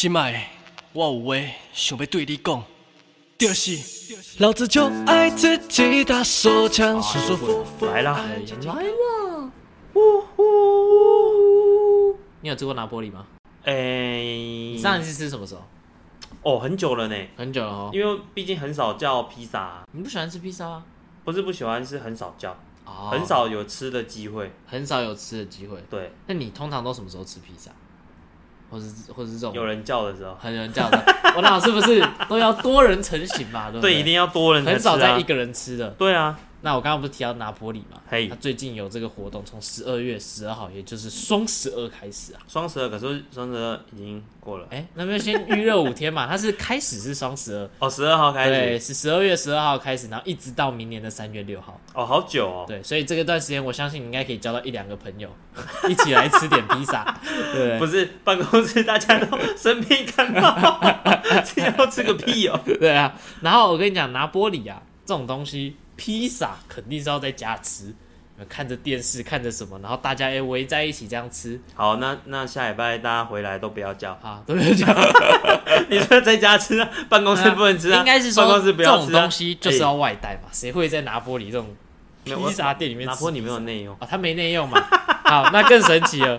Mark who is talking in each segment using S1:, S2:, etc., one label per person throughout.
S1: 心爱，我有话想要对你讲，就是老子就爱自己打手枪，舒舒服服。
S2: 来啦，
S3: 来了，呜呼！你有吃过拿玻里吗？
S2: 哎、
S3: 你上一次吃什么时候？
S2: 哦，很久了呢，
S3: 很久了哦。
S2: 因为毕竟很少叫披萨啊、
S3: 你不喜欢吃披萨吗？
S2: 不是不喜欢，是很少叫，
S3: 哦
S2: 很少有吃的机会。
S3: 很少有吃的机会。
S2: 对，
S3: 那你通常都什么时候吃披萨？或是或是这种
S2: 有人叫的时候，
S3: 很有人叫的，我老是不是？都要多人成型嘛？对不
S2: 对，
S3: 对，
S2: 一定要多人才
S3: 很
S2: 吃啊。
S3: 少在一个人吃的。
S2: 对啊，
S3: 那我刚刚不是提到拿坡里嘛？
S2: 嘿
S3: 他最近有这个活动，从十二月十二号，也就是双十二开始啊。
S2: 双十二，可是双十二已经过了。
S3: 哎，那边先预热五天嘛，它是开始是双十二，
S2: 哦，十二号开始
S3: 对，
S2: 始，
S3: 是十二月十二号开始，然后一直到明年的三月六号。
S2: 哦，好久哦。
S3: 对，所以这个段时间，我相信你应该可以交到一两个朋友，一起来吃点披萨，对不
S2: 不是办公室大家都生病感冒，这要吃个屁哦！
S3: 对？啊。然后我跟你讲，拿玻里啊这种东西，披萨肯定是要在家吃，看着电视，看着什么，然后大家哎围在一起这样吃。
S2: 好，那那下礼拜大家回来都不要叫，
S3: 啊，都不要叫。
S2: 你说在家吃啊，办公室不能吃啊，
S3: 应该是说
S2: 办公室不
S3: 这种
S2: 要吃啊？
S3: 东西就是要外带嘛，谁会在拿玻璃这种披萨店里面吃？
S2: 拿玻璃没有内用，
S3: 哦，它没内用嘛。好，那更神奇了，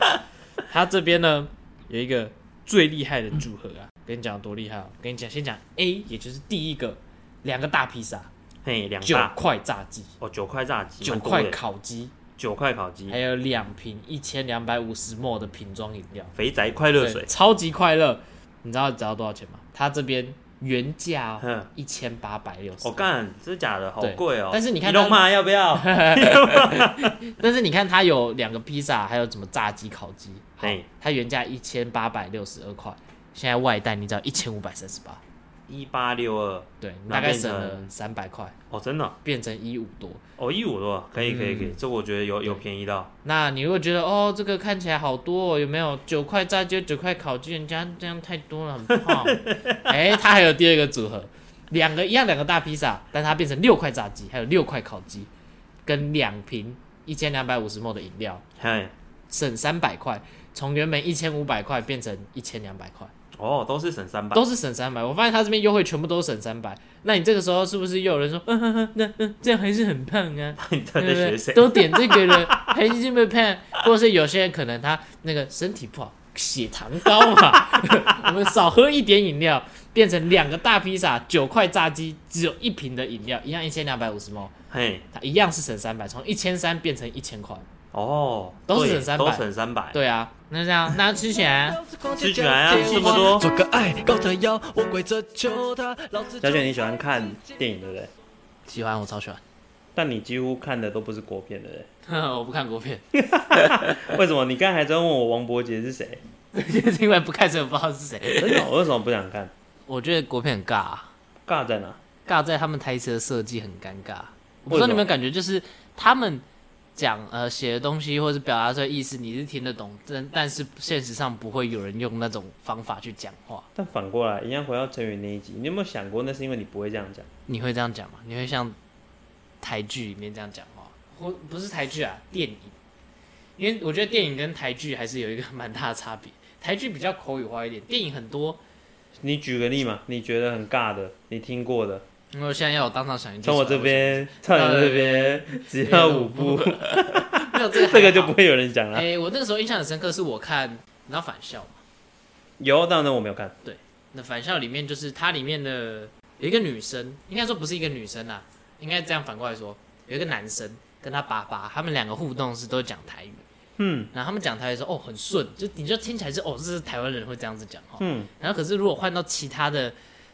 S3: 它这边呢有一个最厉害的组合啊，跟你讲多厉害啊。跟你讲，先讲 A，也就是第一个，两个大披萨，
S2: 嘿，两
S3: 九
S2: 大
S3: 块炸鸡，
S2: 哦，九块炸鸡，
S3: 九块烤鸡，
S2: 九块烤鸡
S3: 还，有两瓶一千两百五十 ml 的瓶装饮料，
S2: 肥宅快乐水，
S3: 超级快乐。你知道只要多少钱吗？它这边原价一千八百六十
S2: 我。干，真的假的？好
S3: 对
S2: 贵哦！
S3: 但是你看它
S2: 龙马要不要？
S3: 但是你看，它有两个披萨，还有什么炸鸡、烤鸡，它原价一千八百六十二块，现在外带你只要一千五百三十八，
S2: 一八六二，
S3: 对，大概省了三百块，
S2: 哦，真的哦，
S3: 变成一五多。
S2: 哦，一五多，可以可以可
S3: 嗯
S2: 以，这我觉得有有便宜到，
S3: 那你如果觉得哦，这个看起来好多、哦，有没有九块炸鸡、九块烤鸡？人家这样太多了，很胖。哎、它还有第二个组合，两个一样两个大披萨，但它变成六块炸鸡，还有六块烤鸡，跟两瓶一千两百五十 ml 的饮料，
S2: 嘿，
S3: 省三百块，从原本一千五百块变成一千两百块。
S2: 哦，都是省三百，
S3: 都是省三百。我发现他这边优惠全部都省三百，那你这个时候是不是又有人说，嗯哼哼，那嗯这样还是很胖啊？
S2: 你？在学谁？
S3: 都点这个了，还是这么胖？或者是有些人可能他那个身体不好，血糖高嘛，我们少喝一点饮料，变成两个大披萨，九块炸鸡，只有一瓶的饮料，一样一千两百五十毛，
S2: 嘿，
S3: 它一样是省三百，从一千三变成一千块。
S2: 哦，
S3: 都是省300
S2: 都省三百，
S3: 对啊，那这样 那吃起来
S2: 吃起来啊这么多
S1: 做个爱高他腰，我跪着求他，老子
S2: 小雪，你喜欢看电影对不对？
S3: 喜欢，我超喜欢。
S2: 但你几乎看的都不是国片，对不对？
S3: 我不看国片，
S2: 为什么？你刚才还在问我王伯杰是谁？
S3: 因为不看所以不知道是谁。
S2: 真的，我为什么不想看？
S3: 我觉得国片很尬、啊，
S2: 尬在哪？
S3: 尬在他们台词的设计很尴尬。我不知道你们有没有感觉，就是他们讲呃写的东西或者是表达出来意思，你是听得懂，但但是现实上不会有人用那种方法去讲话。
S2: 但反过来，一样回到成语那一集，你有没有想过，那是因为你不会这样讲？
S3: 你会这样讲吗？你会像台剧里面这样讲话？或不是台剧啊，电影。因为我觉得电影跟台剧还是有一个蛮大的差别。台剧比较口语化一点，电影很多。
S2: 你举个例嘛，你觉得很尬的，你听过的，
S3: 因为我现在要我当场想一句，
S2: 从我这边，从你这边，只要五步，
S3: 没有这个
S2: 这个就不会有人讲了。
S3: 哎、我那个时候印象很深刻，是我看你知道返校吗？
S2: 有，当然我没有看。
S3: 对那返校里面就是它里面的有一个女生，应该说不是一个女生啦，应该这样反过来说，有一个男生跟他爸爸，他们两个互动是都讲台语，
S2: 嗯
S3: 然后他们讲台语说哦很顺，就你就听起来是哦这是台湾人会这样子讲哈，
S2: 嗯
S3: 然后可是如果换到其他的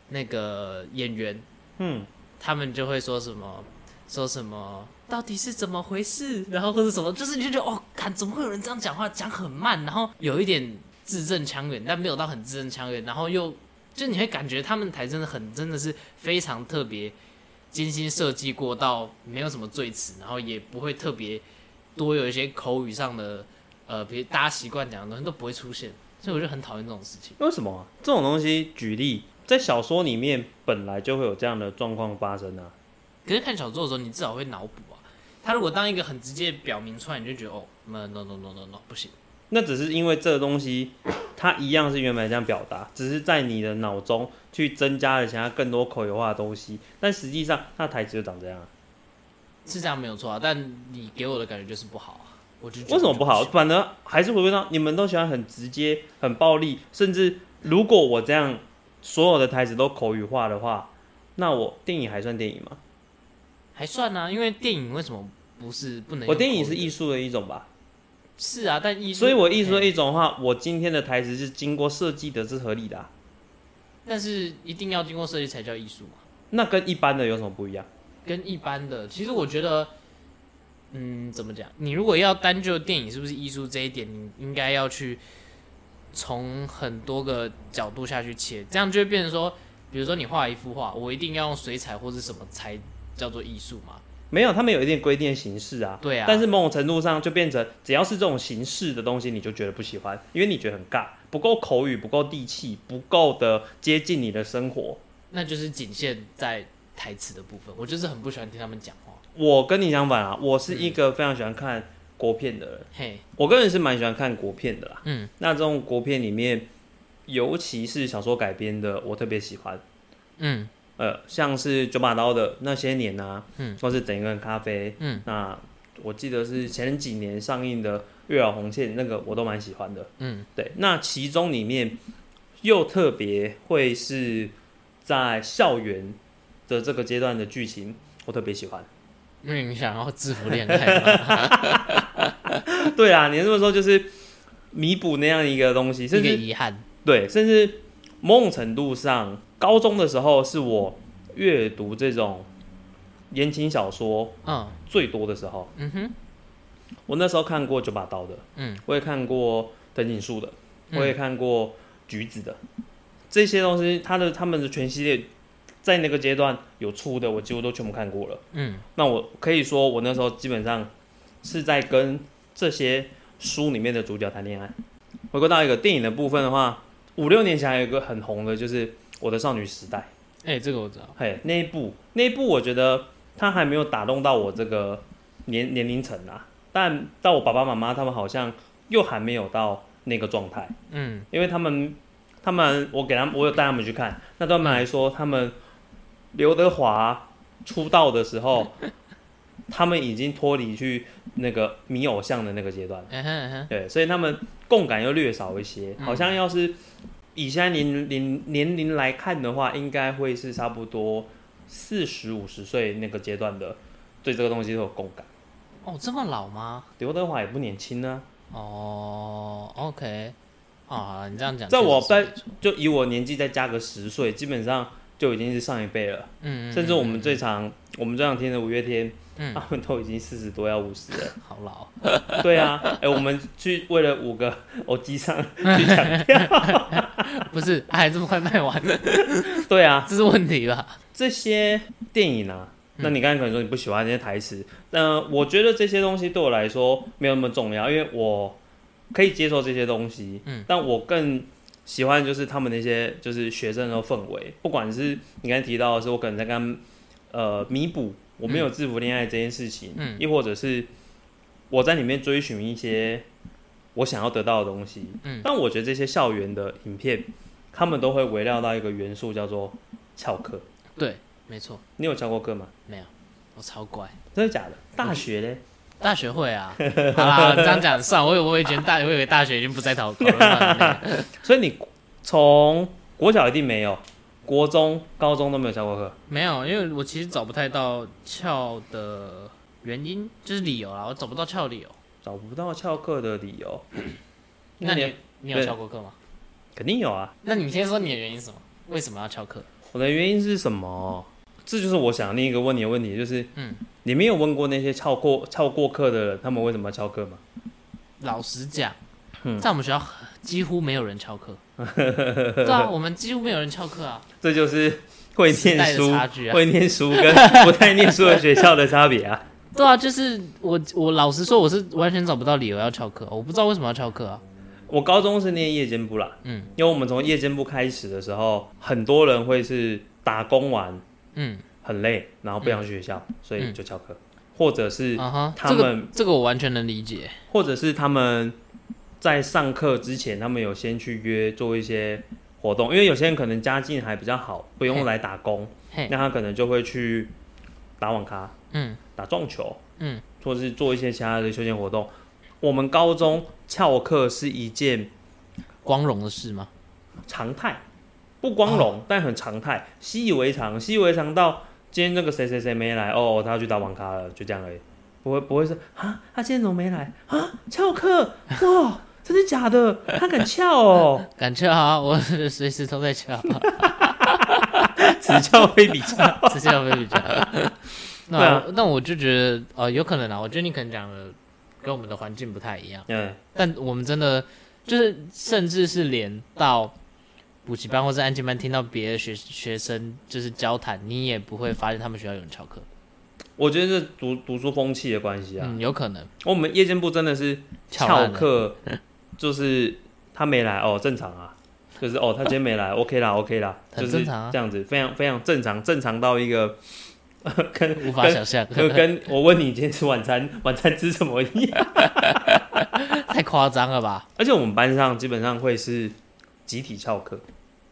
S3: 那个演员，
S2: 嗯，
S3: 他们就会说什么说什么到底是怎么回事，然后或者什么，就是你就觉得哦，看怎么会有人这样讲话，讲很慢，然后有一点字正腔圆，但没有到很字正腔圆，然后又就你会感觉他们台真的很真的是非常特别精心设计过，到没有什么赘词，然后也不会特别多有一些口语上的呃，比如大家习惯讲的东西都不会出现，所以我就很讨厌这种事情。
S2: 为什么啊这种东西？举例，在小说里面本来就会有这样的状况发生啊。
S3: 可是看小说的时候，你至少会脑补啊。他如果当一个很直接表明出来，你就觉得哦，那 no no no no no 不行。
S2: 那只是因为这个东西，它一样是原本这样表达，只是在你的脑中去增加了其他更多口语化的东西，但实际上它台词就长这样啊。
S3: 是这样没有错啊，但你给我的感觉就是不好啊，我就觉得
S2: 为什么不好？反而还是回归到你们都喜欢很直接、很暴力，甚至如果我这样所有的台词都口语化的话，那我电影还算电影吗？
S3: 还算啊，因为电影为什么不是不能？
S2: 我电影是艺术的一种吧，
S3: 是啊，但艺术，
S2: 所以我艺术的一种的话，我今天的台词是经过设计的，是合理的啊、
S3: 但是一定要经过设计才叫艺术嘛，
S2: 那跟一般的有什么不一样？
S3: 跟一般的，其实我觉得，嗯，怎么讲？你如果要单就电影是不是艺术这一点，你应该要去从很多个角度下去切，这样就会变成说，比如说你画一幅画，我一定要用水彩或是什么才叫做艺术嘛？
S2: 没有，他们有一定规定的形式啊。
S3: 对啊，
S2: 但是某种程度上就变成，只要是这种形式的东西，你就觉得不喜欢，因为你觉得很尬，不够口语，不够地气，不够的接近你的生活。
S3: 那就是仅限在台词的部分，我就是很不喜欢听他们讲话。
S2: 我跟你相反啊，我是一个非常喜欢看国片的人，
S3: 嘿，
S2: 我个人是蛮喜欢看国片的啦。
S3: 嗯，
S2: 那这种国片里面，尤其是小说改编的，我特别喜欢。
S3: 嗯
S2: 呃，像是九把刀的那些年啊，
S3: 嗯，
S2: 或是整一个人咖啡，
S3: 嗯，
S2: 那我记得是前几年上映的《月老红线》，那个我都蛮喜欢的。
S3: 嗯，
S2: 对，那其中里面又特别会是在校园的这个阶段的剧情，我特别喜欢。
S3: 因为你想要制服恋爱嘛，
S2: 对啊，你这么说就是弥补那样一个东西，
S3: 一个
S2: 甚至
S3: 遗憾。
S2: 对，甚至某种程度上，高中的时候是我阅读这种言情小说
S3: 嗯。
S2: 最多的时候。
S3: 嗯哼，
S2: 我那时候看过九把刀的，
S3: 嗯，
S2: 我也看过藤井树的，
S3: 嗯。
S2: 我也看过橘子的，这些东西，它的他们的全系列在那个阶段有出的，我几乎都全部看过了。
S3: 嗯
S2: 那我可以说，我那时候基本上是在跟这些书里面的主角谈恋爱。回归到一个电影的部分的话，五六年前还有一个很红的，就是《我的少女时代》。
S3: 哎、这个我知道。
S2: 嘿，那一部那一部，我觉得它还没有打动到我这个年年龄层啊。但到我爸爸妈妈他们好像又还没有到那个状态，
S3: 嗯
S2: 因为他们他们我给他们我有带他们去看，那对他们来说，他们刘德华出道的时候，他们已经脱离去那个迷偶像的那个阶段。
S3: 嗯哼嗯哼，
S2: 对，所以他们共感又略少一些，
S3: 嗯
S2: 好像要是以现在年龄年龄来看的话，应该会是差不多四十五十岁那个阶段的，对这个东西都有共感。
S3: 哦，这么老吗？
S2: 刘德华也不年轻呢、
S3: 哦，OK，啊，你这样讲，
S2: 在我在就以我年纪再加个十岁，基本上就已经是上一辈了。
S3: 嗯，嗯
S2: 甚至我们
S3: 嗯
S2: 最常我们最常听的五月天，
S3: 嗯
S2: 他们都已经四十多要五十了。
S3: 好老，
S2: 对啊，哎、我们去为了五个 偶机上去抢票。
S3: 不是，还这么快卖完了，
S2: 对啊，
S3: 这是问题吧？
S2: 这些电影啊，那你刚才可能说你不喜欢这些台词，那、我觉得这些东西对我来说没有那么重要，因为我可以接受这些东西，
S3: 嗯，
S2: 但我更喜欢就是他们那些就是学生的氛围，不管是你刚才提到的是我可能在跟呃弥补我没有制服恋爱这件事情，
S3: 嗯
S2: 亦或者是我在里面追寻一些我想要得到的东西，
S3: 嗯
S2: 但我觉得这些校园的影片，他们都会围绕到一个元素叫做翘课。
S3: 对，没错，
S2: 你有翘过课吗？
S3: 没有，我超乖。
S2: 真的假的？大学嘞？
S3: 大学会啊，好啦，这样讲算了，我我以前大，我以为大学已经不在讨讨论范围内。
S2: 所以你从国小一定没有，国中、高中都没有翘过课。
S3: 没有，因为我其实找不太到翘的原因，就是理由啦，我找不到翘理由。
S2: 找不到翘课的理由，
S3: 那你你有翘过课吗？
S2: 肯定有啊。
S3: 那你先说你的原因是什么？为什么要翘课？
S2: 我的原因是什么？这就是我想另一个问你的问题，就是，
S3: 嗯，
S2: 你没有问过那些翘过翘过课的人，他们为什么要翘课吗？
S3: 老实讲，
S2: 嗯
S3: 在我们学校几乎没有人翘课。对啊，我们几乎没有人翘课啊，
S2: 这就是会
S3: 时代的
S2: 念书、
S3: 差距啊。
S2: 会念书跟不太念书的学校的差别啊。
S3: 对啊，就是我我老实说，我是完全找不到理由要翘课，我不知道为什么要翘课啊。
S2: 我高中是念夜间部啦，
S3: 嗯
S2: 因为我们从夜间部开始的时候，很多人会是打工完
S3: 嗯。
S2: 很累，然后不想去学校，所以
S3: 嗯
S2: 就翘课，或者是
S3: 啊哈，这个
S2: 他们，
S3: 这个我完全能理解。
S2: 或者是他们在上课之前，他们有先去约做一些活动，因为有些人可能家境还比较好，不用来打工，
S3: 嘿，
S2: 那他可能就会去打网咖、
S3: 嗯。
S2: 打撞球，
S3: 嗯，
S2: 或者是做一些其他的休闲活动。我们高中翘课是一件
S3: 光荣的事吗？
S2: 常态，不光荣，但很常态，习以为常，习以为常到今天那个谁谁谁没来，哦，他要去打网咖了，就这样而已，不会不会是啊，他今天怎么没来啊？翘课哇，真的假的？他敢翘哦，
S3: 敢翘啊！我随时都在翘，
S2: 只翘非比翘。
S3: 只翘非比翘。那、
S2: 啊
S3: 那我就觉得，呃，有可能啊。我觉得你可能讲的跟我们的环境不太一样，
S2: 嗯，
S3: 但我们真的就是，甚至是连到补习班或是安静班，听到别的学学生就是交谈，你也不会发现他们学校有人翘课。
S2: 我觉得是读读书风气的关系啊。
S3: 嗯，有可能
S2: 我们夜间部真的是翘课，就是他没来哦，正常啊，就是哦，他今天没来，OK 啦，OK 啦，就是
S3: 很正常啊
S2: 这样子，非常非常正常，正常到一个跟
S3: 无法想象，
S2: 就跟我问你今天吃晚餐，晚餐吃什么一样。
S3: 太夸张了吧？
S2: 而且我们班上基本上会是集体翘课，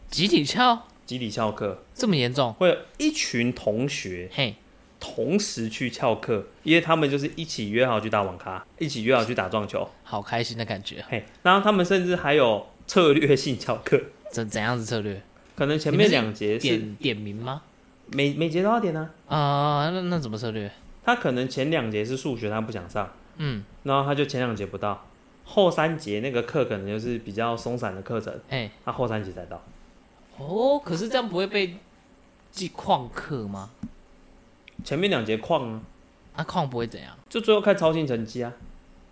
S3: 集体翘
S2: 集体翘课
S3: 这么严重？
S2: 会有一群同学
S3: 嘿，
S2: 同时去翘课，因为他们就是一起约好去打网咖，一起约好去打撞球，
S3: 好开心的感觉。
S2: 嘿，然后他们甚至还有策略性翘课，
S3: 怎怎样子策略？
S2: 可能前面两节是
S3: 点点名吗？
S2: 每每节都要点呢，
S3: 啊、那那怎么策略？
S2: 他可能前两节是数学，他不想上，
S3: 嗯，
S2: 然后他就前两节不到，后三节那个课可能就是比较松散的课程，
S3: 哎、
S2: 他后三节才到。
S3: 哦，可是这样不会被记旷课吗？
S2: 前面两节旷啊，
S3: 啊，旷不会怎样？
S2: 就最后看超性成绩啊。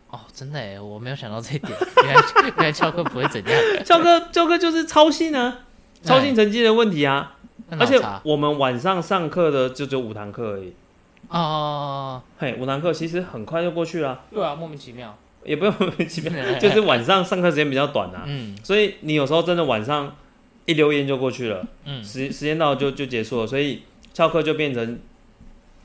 S3: 哦，真的哎，我没有想到这一点，原来原来翘课不会怎样，
S2: 翘课翘课就是超性啊，超性成绩的问题啊。而且我们晚上上课的就只有五堂课而已，
S3: 哦哦哦，
S2: 嘿，五堂课其实很快就过去了，
S3: 对啊，莫名其妙。
S2: 也不用 莫名其妙，就是晚上上课时间比较短啊，
S3: 嗯。
S2: 所以你有时候真的晚上一留言就过去了，
S3: 嗯，
S2: 时时间到了就就结束了，所以翘课就变成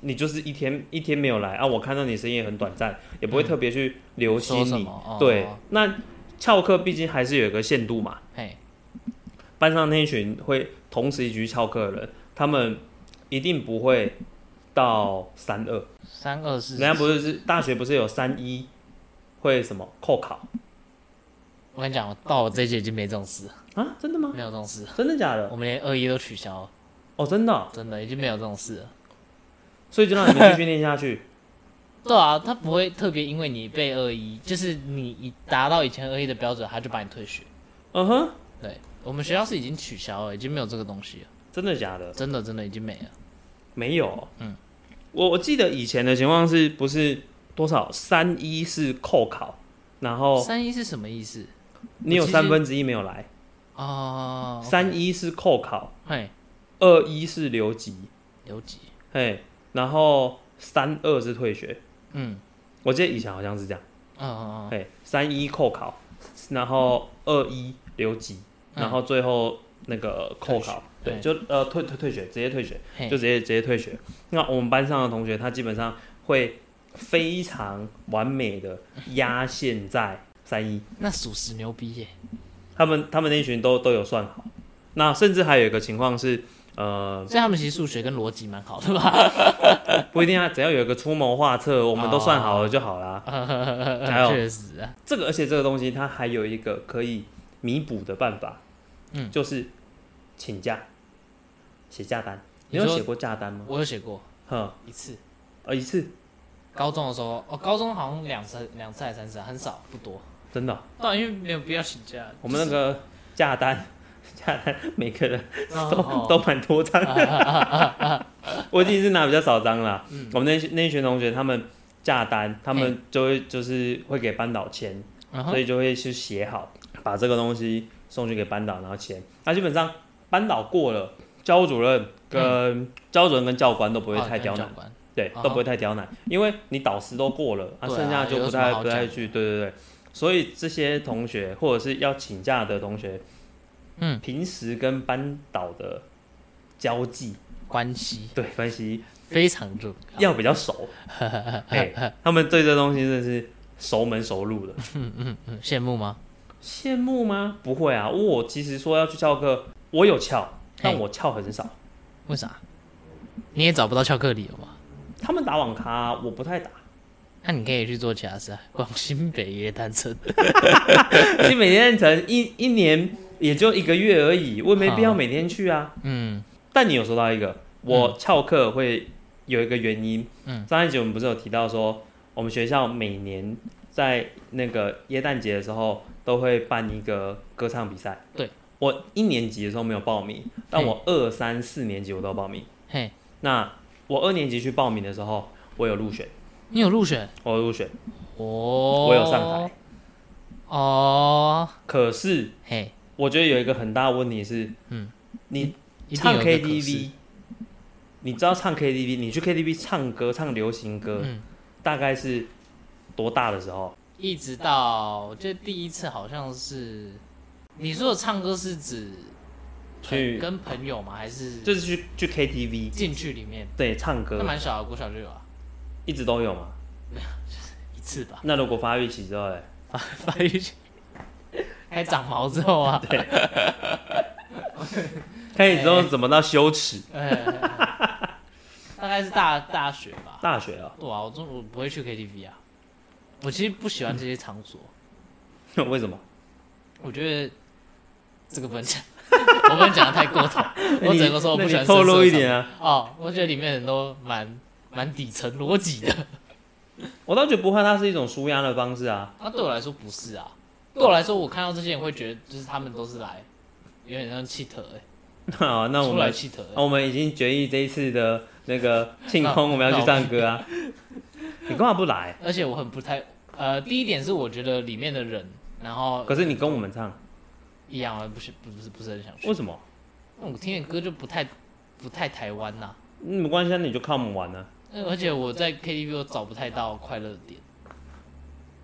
S2: 你就是一天一天没有来。啊，我看到你声音也很短暂，也不会特别去留心你，对，那翘课毕竟还是有一个限度嘛，
S3: 嘿，
S2: 班上那一群会同时一起去翘课的人，他们一定不会到三二。
S3: 三二四。
S2: 人，家不是是大学不是有三一会什么扣考
S3: 我跟你讲，到我这一届已经没这种事，
S2: 啊？真的吗？
S3: 没有这种事，
S2: 真的假的？
S3: 我们连二一都取消了，
S2: 哦，真的哦、
S3: 真的已经没有这种事了。
S2: 所以就让你们继续练下去。
S3: 对啊，他不会特别因为你被二一，就是你已达到以前二一的标准，他就把你退学。
S2: 嗯哼，
S3: 对我们学校是已经取消了，已经没有这个东西了，
S2: 真的假的？
S3: 真的真的已经没了。
S2: 没有。
S3: 嗯，
S2: 我我记得以前的情况是不是多少三一是扣考，然后
S3: 三一是什么意思？
S2: 你有三分之一没有来，
S3: 哦，
S2: 三一是扣考，
S3: 嘿，
S2: 二一是留级，
S3: 留级，
S2: 嘿，然后三二是退学。
S3: 嗯，
S2: 我记得以前好像是这样，
S3: 嗯嗯
S2: 嘿，三一扣考，然后二一留级，
S3: 嗯，
S2: 然后最后那个扣考，对，就呃退退退学，直接退学，就直接直接退学。那我们班上的同学，他基本上会非常完美的压线在三一，
S3: 那属实牛逼耶。
S2: 他们他们那群都都有算好。那甚至还有一个情况是，呃，
S3: 所以他们其实数学跟逻辑蛮好的吧？
S2: 不一定啊，只要有一个出谋划策，我们都算好了就好啦。还有
S3: 确实啊，
S2: 这个，而且这个东西它还有一个可以弥补的办法，
S3: 嗯
S2: 就是请假，写假单。你
S3: 你
S2: 有写过假单吗？
S3: 我有写过
S2: 哼，
S3: 一次，
S2: 呃，一次，
S3: 高中的时候，哦，高中好像两次、两次还是三次啊，很少，不多。
S2: 真的。
S3: 因为没有必要请假，
S2: 我们那个假单，假单每个人
S3: 哦
S2: 都、
S3: 哦。
S2: 都蛮多张。的。我自己是拿比较少张啦。
S3: 嗯。
S2: 我们那群那一群同学，他们假单，他们就会就是会给班导签，所以就会去写好，把这个东西送去给班导，然后签。那基本上班导过了，教务主任跟、教务主任跟教官都不会
S3: 哦
S2: 太刁难，对，都不会太刁难，因为你导师都过了，啊，剩下就不太不太去，对对对。所以这些同学或者是要请假的同学，
S3: 嗯，
S2: 平时跟班导的交际
S3: 关系
S2: 对关系
S3: 非常重要。
S2: 要比较熟，嘿他们对这东西真的是熟门熟路的。
S3: 嗯嗯嗯，羡慕吗？
S2: 羡慕吗？不会啊，我其实说要去翘课，我有翘，但我翘很少。
S3: 为啥？你也找不到翘课理由吗？
S2: 他们打网咖，我不太打。
S3: 那你可以去做其他事啊，逛新北夜诞城。
S2: 新每天城一一年也就一个月而已，我也没必要每天去啊。
S3: 嗯
S2: 但你有说到一个，我翘课会有一个原因。
S3: 嗯
S2: 上一集我们不是有提到说，我们学校每年在那个耶诞节的时候都会办一个歌唱比赛。
S3: 对，
S2: 我一年级的时候没有报名，但我二三四年级我都有报名。
S3: 嘿，
S2: 那我二年级去报名的时候，我有入选，
S3: 你有入选
S2: 我有入选，
S3: 哦？
S2: 我有上台。
S3: 哦，
S2: 可是
S3: 嘿，
S2: 我觉得有一个很大的问题是，
S3: 嗯，
S2: 你唱
S3: 一定有一个可
S2: KTV，你知道唱 KTV，你去 KTV 唱歌唱流行歌，
S3: 嗯
S2: 大概是多大的时候？
S3: 一直到我记得第一次好像是，你说的唱歌是指
S2: 去
S3: 朋跟朋友吗？还是
S2: 就是去去 KTV，
S3: 进去里面？
S2: 对，唱歌
S3: 那
S2: 歌
S3: 蛮小的，国小就有啊，
S2: 一直都有嘛。
S3: 一次吧。
S2: 那如果发育期之后嘞，
S3: 发发育期开始长毛之后啊，对，
S2: 开始之后怎么到羞耻？
S3: 哎大概是大大学吧。
S2: 大学啊，
S3: 对啊，我中我不会去 KTV 啊，我其实不喜欢这些场所，
S2: 为什么？
S3: 我觉得这个不能讲，我不能讲的太过头，我只能说我不喜欢
S2: 透露一点啊。
S3: 哦，我觉得里面人都蛮蛮底层逻辑的。
S2: 我倒觉得不会，它是一种舒压的方式啊。
S3: 那、对我来说不是啊，对我来说，我看到这些人会觉得，就是他们都是来，有点像气特哎、
S2: 好，那我
S3: 们来
S2: 们
S3: 气特、
S2: 那我们已经决议这一次的那个庆功，我们要去唱歌啊。你干嘛不来？
S3: 而且我很不太，呃，第一点是我觉得里面的人，然后
S2: 可是你跟我们唱，
S3: 一样啊，不是不是不是很想去
S2: 为，什么？
S3: 我听的歌就不太不太台湾呐、
S2: 嗯没关系，啊，你就看我们玩呢、
S3: 呃而且我在 KTV 我找不太到快乐的点。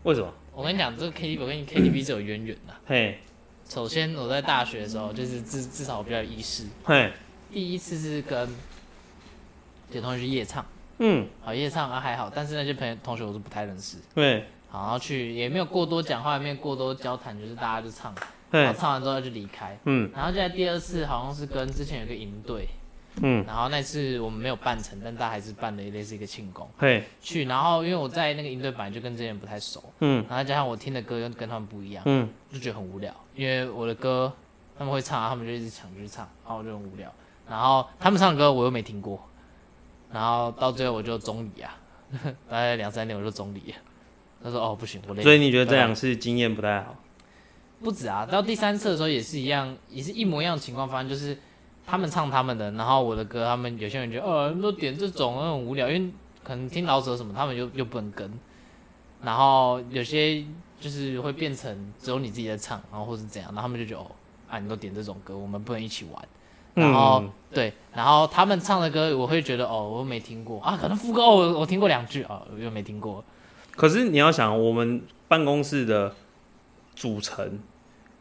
S2: 为什么？
S3: 我跟你讲，这个 KTV 我跟你 KTV 是有渊源的。
S2: 嘿，
S3: 首先，我在大学的时候，就是至至少我比较有意识。
S2: 嘿，
S3: 第一次是跟有同学去夜唱，
S2: 嗯，
S3: 好夜唱啊还好，但是那些朋友同学我是不太认识。
S2: 对，
S3: 好，然后去也没有过多讲话，也没有过多交谈，就是大家就唱，然后，唱完之后就离开。
S2: 嗯
S3: 然后就在第二次好像是跟之前有个营队，
S2: 嗯，
S3: 然后那次我们没有办成，但大家还是办了类似一个庆功
S2: 嘿，
S3: 去。然后因为我在那个营队本来就跟这些人不太熟，
S2: 嗯
S3: 然后加上我听的歌又跟他们不一样，
S2: 嗯，
S3: 就觉得很无聊。因为我的歌他们会唱，他们就一直抢着去唱，然后我就很无聊。然后他们唱的歌我又没听过，然后到最后我就中离啊，大概两三年我就中离了。他说哦不行，我累。
S2: 所以你觉得这两次经验不太好？
S3: 不止啊，到第三次的时候也是一样，也是一模一样的情况发生，就是他们唱他们的，然后我的歌，他们有些人觉得，哦，你们都点这种很无聊，因为可能听老者什么，他们又又不能跟，然后有些就是会变成只有你自己在唱，然后或是怎样，然后他们就觉得，哦，啊，你都点这种歌，我们不能一起玩，然后、
S2: 嗯
S3: 对，然后他们唱的歌，我会觉得，哦，我又没听过啊，可能副歌哦，我我听过两句啊，我又没听过，
S2: 可是你要想，我们办公室的组成，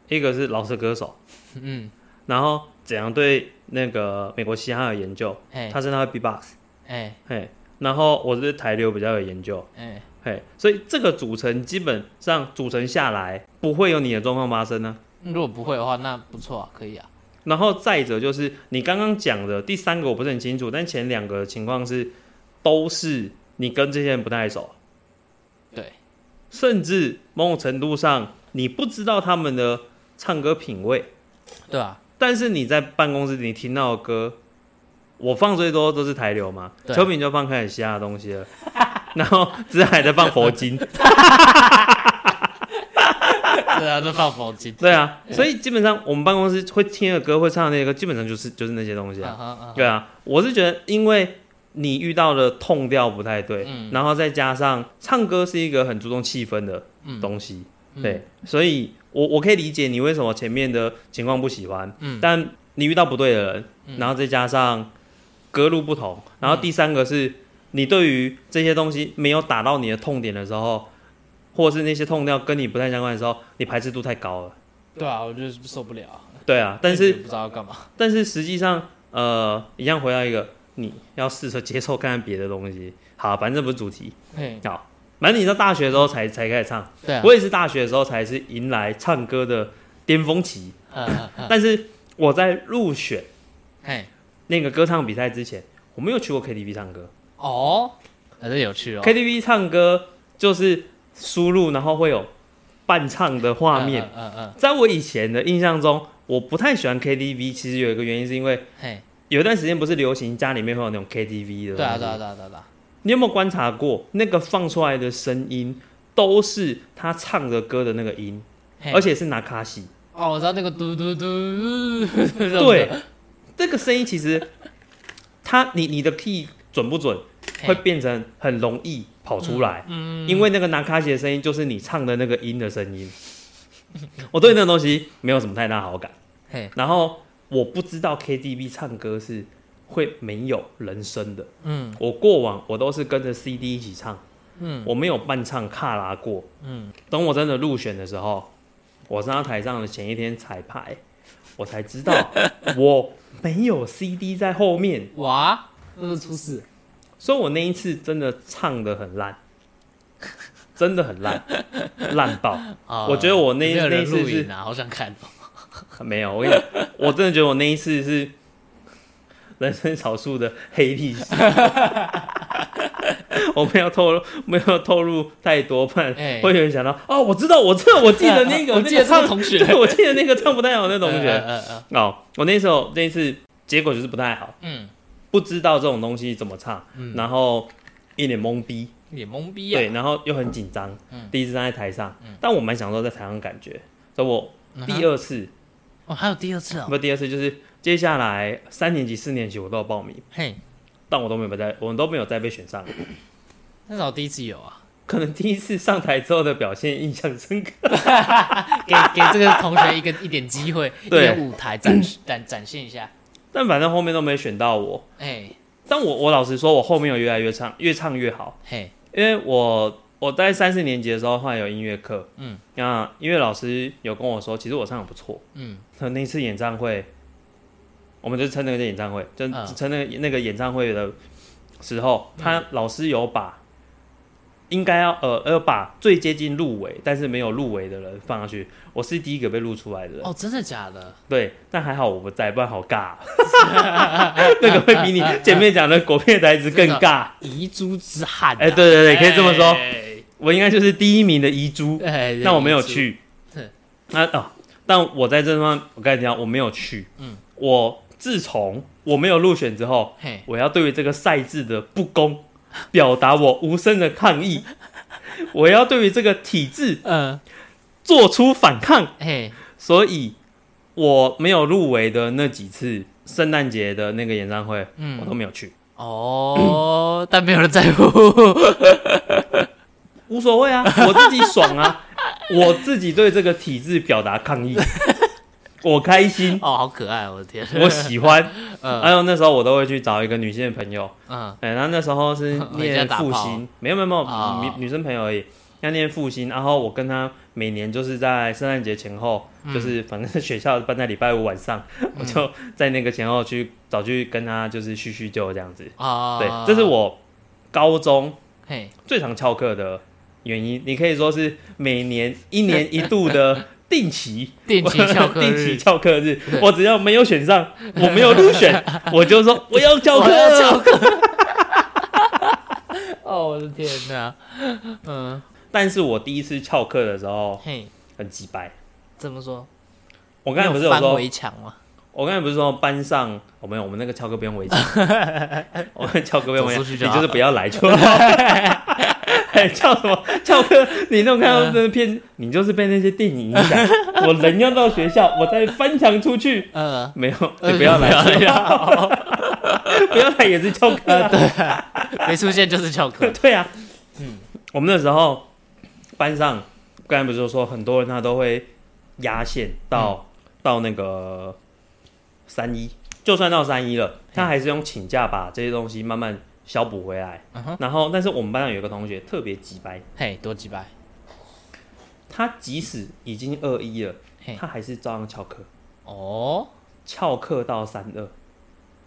S2: 一个是老式歌手，
S3: 嗯，
S2: 然后怎样对那个美国嘻哈有研究，
S3: 哎
S2: 他是那个 B-box，
S3: 哎
S2: 嘿，然后我是台流比较有研究，
S3: 哎，
S2: 嘿，所以这个组成基本上组成下来不会有你的状况发生呢、
S3: 如果不会的话，那不错啊，可以啊。
S2: 然后再者就是你刚刚讲的第三个我不是很清楚，但前两个情况是都是你跟这些人不太熟，
S3: 对，
S2: 甚至某种程度上你不知道他们的唱歌品味，
S3: 对啊，
S2: 但是你在办公室你听到的歌，我放最多都是台流嘛，
S3: 对。
S2: 秋品就放开始其他的东西了，然后子海在放佛经，
S3: 对啊，都放佛经。
S2: 对啊，所以基本上我们办公室会听的歌会唱的那些歌，基本上就是就是那些东西啊。对啊，我是觉得，因为你遇到的痛调不太对，
S3: 嗯。
S2: 然后再加上唱歌是一个很注重气氛的
S3: 嗯。
S2: 东西，
S3: 嗯。
S2: 对，所以我我可以理解你为什么前面的情况不喜欢，
S3: 嗯
S2: 但你遇到不对的人，
S3: 嗯
S2: 然后再加上格路不同，然后第三个是你对于这些东西没有打到你的痛点的时候，或者是那些痛调跟你不太相关的时候，你排斥度太高了。
S3: 对啊，我就是受不了。
S2: 对啊，但是
S3: 不知道要干嘛。
S2: 但是实际上，呃，一样回到一个，你要试着接受看看别的东西。好，反正这不是主题。
S3: 嘿，
S2: 好，反正你到大学的时候才才开始唱，
S3: 对啊，
S2: 我也是大学的时候才是迎来唱歌的巅峰期。
S3: 嗯
S2: 但是我在入选
S3: 嘿，
S2: 那个歌唱比赛之前，我没有去过 KTV 唱歌。
S3: 哦，还是有趣哦。
S2: KTV 唱歌就是输入，然后会有伴唱的画面。
S3: 嗯嗯嗯，
S2: 在我以前的印象中，我不太喜欢 KTV。其实有一个原因是因为
S3: 嘿，
S2: 有一段时间不是流行家里面会有那种 KTV 的。
S3: 对啊。对啊对啊对啊，
S2: 你有没有观察过，那个放出来的声音都是他唱的歌的那个音，而且是拿卡西。
S3: 哦，我知道那个嘟嘟嘟，
S2: 对，这个声音其实，它你你的 key 准不准，会变成很容易跑出来。
S3: 嗯，
S2: 因为那个拿卡西的声音就是你唱的那个音的声音。我对那个东西没有什么太大好感。
S3: 嘿，
S2: 然后我不知道 KTV 唱歌是会没有人声的。
S3: 嗯
S2: 我过往我都是跟着 CD 一起唱，
S3: 嗯
S2: 我没有伴唱卡拉过。
S3: 嗯，
S2: 等我真的入选的时候，我上到台上的前一天彩排，我才知道 我没有 CD 在后面，
S3: 哇，那是出事，
S2: 所以我那一次真的唱的很烂，真的很烂，烂爆。
S3: 哦
S2: 我觉得我那
S3: 有没有人
S2: 那一次是
S3: 录影啊，好想看哦。
S2: 没有，我跟你讲，我真的觉得我那一次是人生少数的黑历史。我没有透露，没有透露太多，不然
S3: 哎
S2: 会有人想到哦，我知道，我知道，我记得那个，
S3: 我记得
S2: 那个唱
S3: 同学
S2: 对我记得那个唱不太好那同学。
S3: 嗯嗯嗯
S2: 哦，我那时候那一次结果就是不太好，
S3: 嗯
S2: 不知道这种东西怎么唱，
S3: 嗯，
S2: 然后一脸懵逼，
S3: 一，脸懵逼啊。
S2: 对，然后又很紧张，
S3: 嗯
S2: 第一次站在台上
S3: 嗯，
S2: 但我蛮享受在台上的感觉，所以我第二次。
S3: 哦，还有第二次啊。
S2: 不，第二次就是接下来三年级、四年级我都有报名，
S3: 嘿，
S2: 但我都没有在，我们都没有再被选上。
S3: 那是我第一次有啊。
S2: 可能第一次上台之后的表现印象深刻。
S3: 给给这个同学一个一点机会，一
S2: 对
S3: 点舞台展示展展现一下。
S2: 但反正后面都没选到我。
S3: 哎
S2: 但我我老实说，我后面有越来越唱，越唱越好。
S3: 嘿，
S2: 因为我我在三四年级的时候，后来有音乐课，
S3: 嗯，
S2: 那音乐老师有跟我说，其实我唱的不错。
S3: 嗯
S2: 那那次演唱会，我们就称那个演唱会，就
S3: 嗯
S2: 称那个那个演唱会的时候，他老师有把应该要呃要把最接近入围但是没有入围的人放上去，我是第一个被录出来的人。
S3: 哦，真的假的？
S2: 对，但还好我不在，不然好尬。那个会比你前面讲的国片台词更尬。
S3: 遗珠之憾啊。
S2: 哎、对对对，可以这么说，
S3: 哎
S2: 我应该就是第一名的遗珠。
S3: 哎，
S2: 那我没有
S3: 遗珠。
S2: 去
S3: 那。
S2: 啊哦，但我在这地方，我跟你讲，我没有去。
S3: 嗯
S2: 我自从我没有入选之后，我要对于这个赛制的不公，表达我无声的抗议。我要对于这个体制
S3: 嗯，
S2: 做出反抗，
S3: 嘿，
S2: 所以我没有入围的那几次圣诞节的那个演唱会，我
S3: 嗯，
S2: 都没有去。
S3: 哦，但没有人在乎。
S2: 无所谓啊，我自己爽啊，我自己对这个体制表达抗议，我开心，
S3: 哦，好可爱，我的天。
S2: 我喜欢。还
S3: 嗯
S2: 有那时候我都会去找一个女性的朋友，
S3: 嗯。
S2: 哎、然后那时候是 念复兴，没有没有没有、
S3: 哦。
S2: 女女生朋友而已，要念复兴，然后我跟她每年就是在圣诞节前后，
S3: 嗯。
S2: 就是反正学校办在礼拜五晚上，我就在那个前后去找去跟她就是叙叙旧这样子。
S3: 啊，
S2: 对，这是我高中
S3: 嘿，
S2: 最常翘课的原因，你可以说是每年一年一度的 定期
S3: 定期翘课
S2: 定期，翘课日。我只要没有选上，我没有入选，我就说我要翘课
S3: 翘课。哦，我的天哪！嗯，
S2: 但是我第一次翘课的时候
S3: 嘿，
S2: 很鸡掰。
S3: 怎么说？
S2: 我刚才不是有
S3: 翻
S2: 说，
S3: 围墙吗？
S2: 我刚才不是说班上，我没有，我们那个翘课不用围墙，我们翘课不用围墙，你就是不要来就好。还翘什么翘课？你那种看到那片，你就是被那些电影影响。我人要到学校，我再翻墙出去。
S3: 呃，
S2: 没有，你不要来，
S3: 不要
S2: 不要来也是翘课。
S3: 对没出现就是翘课。
S2: 对啊，嗯，我们那时候班上，刚才不是说很多人他都会压线到、到那个三一，就算到三一了，他还是用请假把这些东西慢慢消补回来。
S3: 嗯哼，
S2: 然后，但是我们班上有一个同学特别急掰，
S3: 嘿，多几百，
S2: 他即使已经二一了
S3: 嘿，
S2: 他还是照样翘课，
S3: 哦，
S2: 翘课到三二。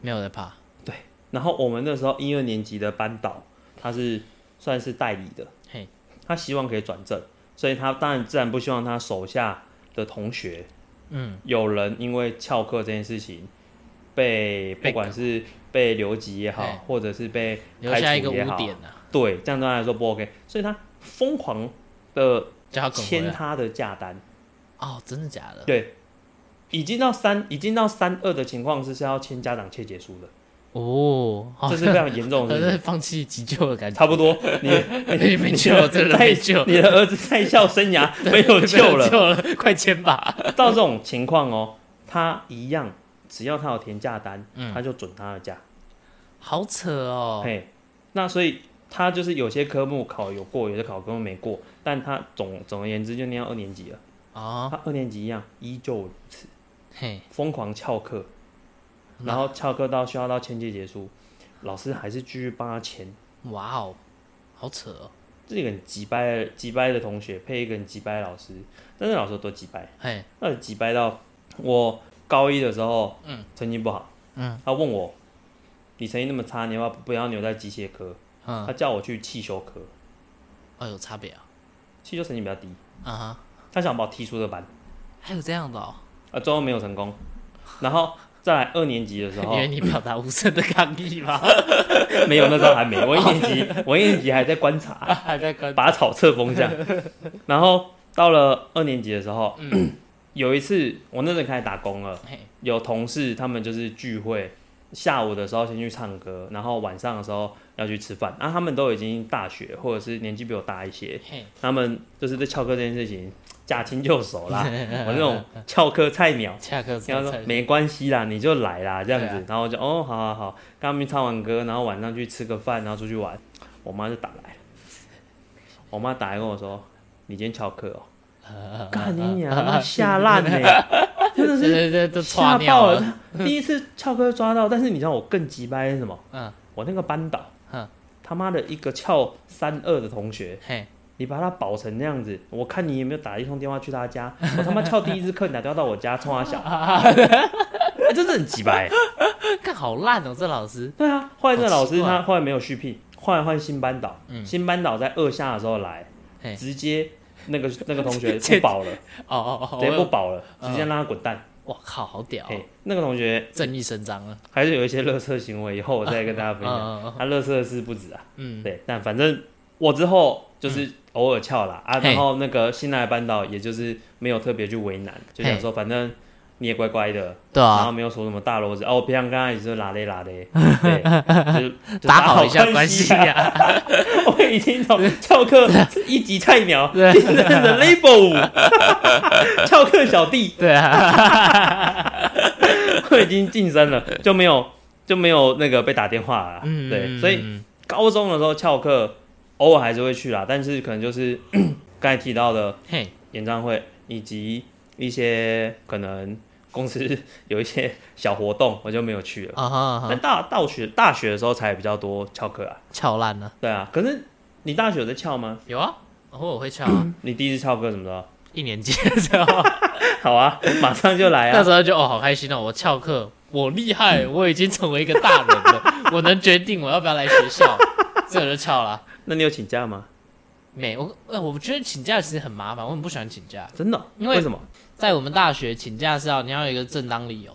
S3: 没有人怕，对。
S2: 然后我们那时候一二年级的班导，他是算是代理的，
S3: 嘿，
S2: 他希望可以转正，所以他当然自然不希望他手下的同学
S3: 嗯，
S2: 有人因为翘课这件事情被
S3: 被
S2: 不管是被留级也好
S3: 哎，
S2: 或者是被开
S3: 留下一个
S2: 除也好，
S3: 污点啊，
S2: 对，这样对他来说不 OK，所以他疯狂的。签他的假单，
S3: 哦，真的假的？
S2: 对，已经到三已经到三二的情况是是要签家长切结书的，
S3: 哦，
S2: 这是非常严重
S3: 好像是
S2: 的。
S3: 放弃急救的感觉。
S2: 差不多，你
S3: 你没救了，真的
S2: 在
S3: 没救，
S2: 你的儿子在校生涯没有。救了，
S3: 快签吧。
S2: 到这种情况哦，他一样，只要他有填假单，
S3: 嗯
S2: 他就准他的假。
S3: 好扯哦。
S2: 嘿，那所以他就是有些科目考有过，有些考科目没过，但他总总而言之就念到二年级了。
S3: 哦，
S2: 他二年级一样，依旧如此，
S3: 嘿，
S2: 疯狂翘课，然后翘课到需要到签届结束，老师还是继续帮他签。
S3: 哇哦，好扯哦。
S2: 这个很急掰的急掰的同学配一个很急掰的老师，但是老师都急掰，
S3: 嘿，
S2: 那急掰到我高一的时候，
S3: 嗯，
S2: 成绩不好，
S3: 嗯，
S2: 他问我，你成绩那么差，你要不要留在机械科？
S3: 嗯，
S2: 他叫我去汽修科，
S3: 哦，有差别啊。
S2: 汽修成绩比较低，
S3: 啊哈，
S2: 他想把我踢出这班，
S3: 还有这样的哦。
S2: 啊，最后没有成功。然后再来二年级的时候
S3: 因，为你表达无声的抗议吗？
S2: 没有那时候还没，我一年级我一年级还在观察，
S3: 还在跟
S2: 拔草测风向。然后到了二年级的时候，
S3: 嗯
S2: 有一次我那阵开始打工了，有同事他们就是聚会，下午的时候先去唱歌，然后晚上的时候要去吃饭。啊，他们都已经大学或者是年纪比我大一些，他们就是对翘课这件事情驾轻就熟啦。我那种翘课菜鸟，
S3: 翘课
S2: 然后
S3: 才
S2: 说没关系啦，你就来啦这样子，
S3: 啊
S2: 然后我就哦好好好，跟他们唱完歌，然后晚上去吃个饭，然后出去玩，我妈就打来，我妈打来跟我说，你今天翘课哦，干你娘，妈吓烂呢，真的是吓爆了。。第一次翘课抓到，但是你知道我更急掰是什么？
S3: 嗯
S2: 我那个班导
S3: 嗯，
S2: 他妈的一个翘三二的同学，
S3: 嘿，
S2: 你把他保成那样子，我看你有没有打一通电话去他家。我他妈翘第一次课，你打电话到我家冲他小，哎，真的很急掰。
S3: 看好烂哦，这老师。
S2: 对啊，后来这个老师他后来没有续聘，后来换新班导，
S3: 嗯
S2: 新班导在二下的时候来，直接那个 那个同学
S3: 这
S2: 不保了，
S3: 哦哦哦，
S2: 直接不保了，
S3: 嗯。
S2: 直接让他滚蛋。
S3: 我靠，好屌哦，
S2: 那个同学
S3: 正义伸张了。
S2: 还是有一些乐色行为，以后我再跟大家分享。他乐色的事不止啊，
S3: 嗯，
S2: 对，但反正我之后就是偶尔翘了、啊，然后那个新来的班导也就是没有特别去为难，就想说反正你也乖乖的，
S3: 对
S2: 然后
S3: 啊，
S2: 没有说什么大篓子哦，我平常跟他也是拉嘞拉嘞，对，就
S3: 打好一下关
S2: 关
S3: 系
S2: 啊。
S3: 啊。
S2: 我已经从翘课一级菜鸟
S3: 对。
S2: 变成了 label 五，翘课小弟，
S3: 对啊，
S2: 我已经晋升了，就没有就没有那个被打电话了。
S3: 嗯，
S2: 对，所以
S3: 嗯
S2: 高中的时候翘课，偶尔还是会去啦，但是可能就是 刚才提到的
S3: 嘿，
S2: 演唱会以及一些可能公司有一些小活动，我就没有去了。
S3: 啊哈啊哈，
S2: 但大大学大学的时候才比较多翘课啊，
S3: 翘烂了。
S2: 对啊。可是你大学有在翘吗？
S3: 有啊，偶尔会翘啊，
S2: 你第一次翘课怎么时候？
S3: 一年级的时候，
S2: 好啊，马上就来啊！
S3: 那时候就哦好开心哦，我翘课，我厉害，我已经成为一个大人了，我能决定我要不要来学校，这我就翘了。
S2: 那你有请假吗？
S3: 没，我呃，我觉得请假其实很麻烦，我很不喜欢请假。
S2: 真的哦？
S3: 因为
S2: 为什么？
S3: 在我们大学请假是要你要有一个正当理由，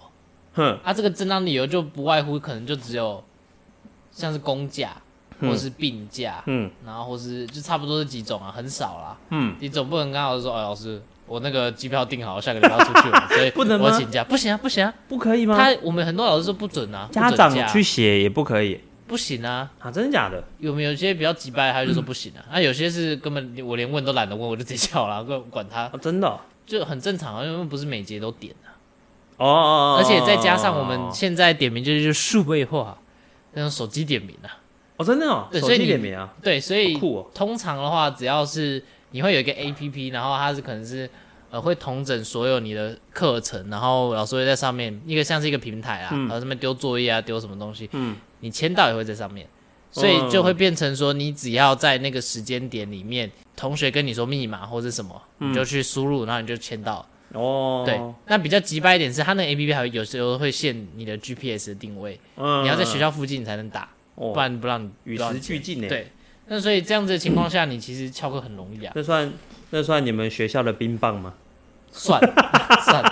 S2: 哼，
S3: 啊，这个正当理由就不外乎可能就只有像是公假或
S2: 嗯
S3: 是病假，
S2: 嗯
S3: 然后或是就差不多这几种啊，很少啦。
S2: 嗯，
S3: 你总不能刚好说，哎，老师，我那个机票订好，下个礼拜要出去了，所以
S2: 不能
S3: 我请假，不行啊，不行啊。
S2: 不可以吗？
S3: 他我们很多老师说不准啊，
S2: 家长去写也不可以
S3: 不行啊。
S2: 啊？真的假的？
S3: 有没有些比较急掰，他就说不行啊。那、有些是根本我连问都懒得问，我就直接叫了，管管他，
S2: 啊，真的哦
S3: 就很正常啊，因为不是每节都点啊。
S2: 哦哦，哦
S3: 而且再加上我们现在点名就是数位化，那种手机点名啊。
S2: 哦，真的哦，手
S3: 对所以你
S2: 机点名啊，
S3: 对，所以
S2: 哦，
S3: 通常的话，只要是你会有一个 A P P，然后它是可能是呃会统整所有你的课程，然后老师会在上面一个像是一个平台啊，
S2: 嗯。
S3: 然后上面丢作业啊，丢什么东西，
S2: 嗯，
S3: 你签到也会在上面，所以就会变成说，你只要在那个时间点里面，同学跟你说密码或者什么，你就去输入，然后你就签到。
S2: 哦，
S3: 对，那比较急掰一点是，它那个 A P P 还会有时候会限你的 G P S 的定位，
S2: 嗯，
S3: 你要在学校附近才能打，
S2: 哦。
S3: 不然不让你
S2: 与时俱进呢，，
S3: 对，那所以这样子的情况下，你其实翘课很容易啊，
S2: 那算那算你们学校的冰棒吗？
S3: 算 算，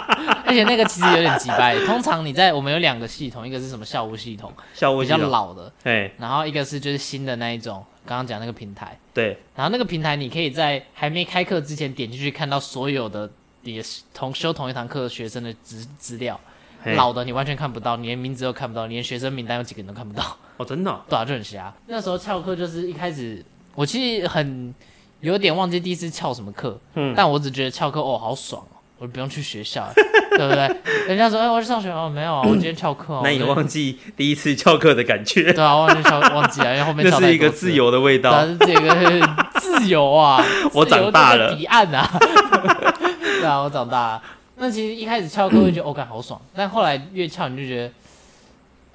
S3: 而且那个其实有点急掰。通常你在我们有两个系统，一个是什么校务系统，
S2: 校务系统，
S3: 老的，
S2: 哎，
S3: 然后一个是就是新的那一种，刚刚讲那个平台。
S2: 对，
S3: 然后那个平台，你可以在还没开课之前点进去看到所有的你的同修同一堂课的学生的资资料。老的你完全看不到，你连名字都看不到，你连学生名单有几个人都看不到，
S2: 哦，真的哦，
S3: 对啊，就很瞎。那时候翘课就是一开始，我其实很有点忘记第一次翘什么课，
S2: 嗯
S3: 但我只觉得翘课哦好爽哦，我不用去学校，对不对？人家说哎我去上学哦，没有啊，我今天翘课哦。
S2: 那你忘记第一次翘课的感觉，
S3: 对啊，忘记翘忘记了，因为后面
S2: 那
S3: 翘
S2: 是一个自由的味道
S3: 对啊，。是这个自由啊！
S2: 我长大了
S3: 彼岸啊！对啊，我长大了。那其实一开始翘课会觉得哦，感好爽，但后来越翘你就觉得，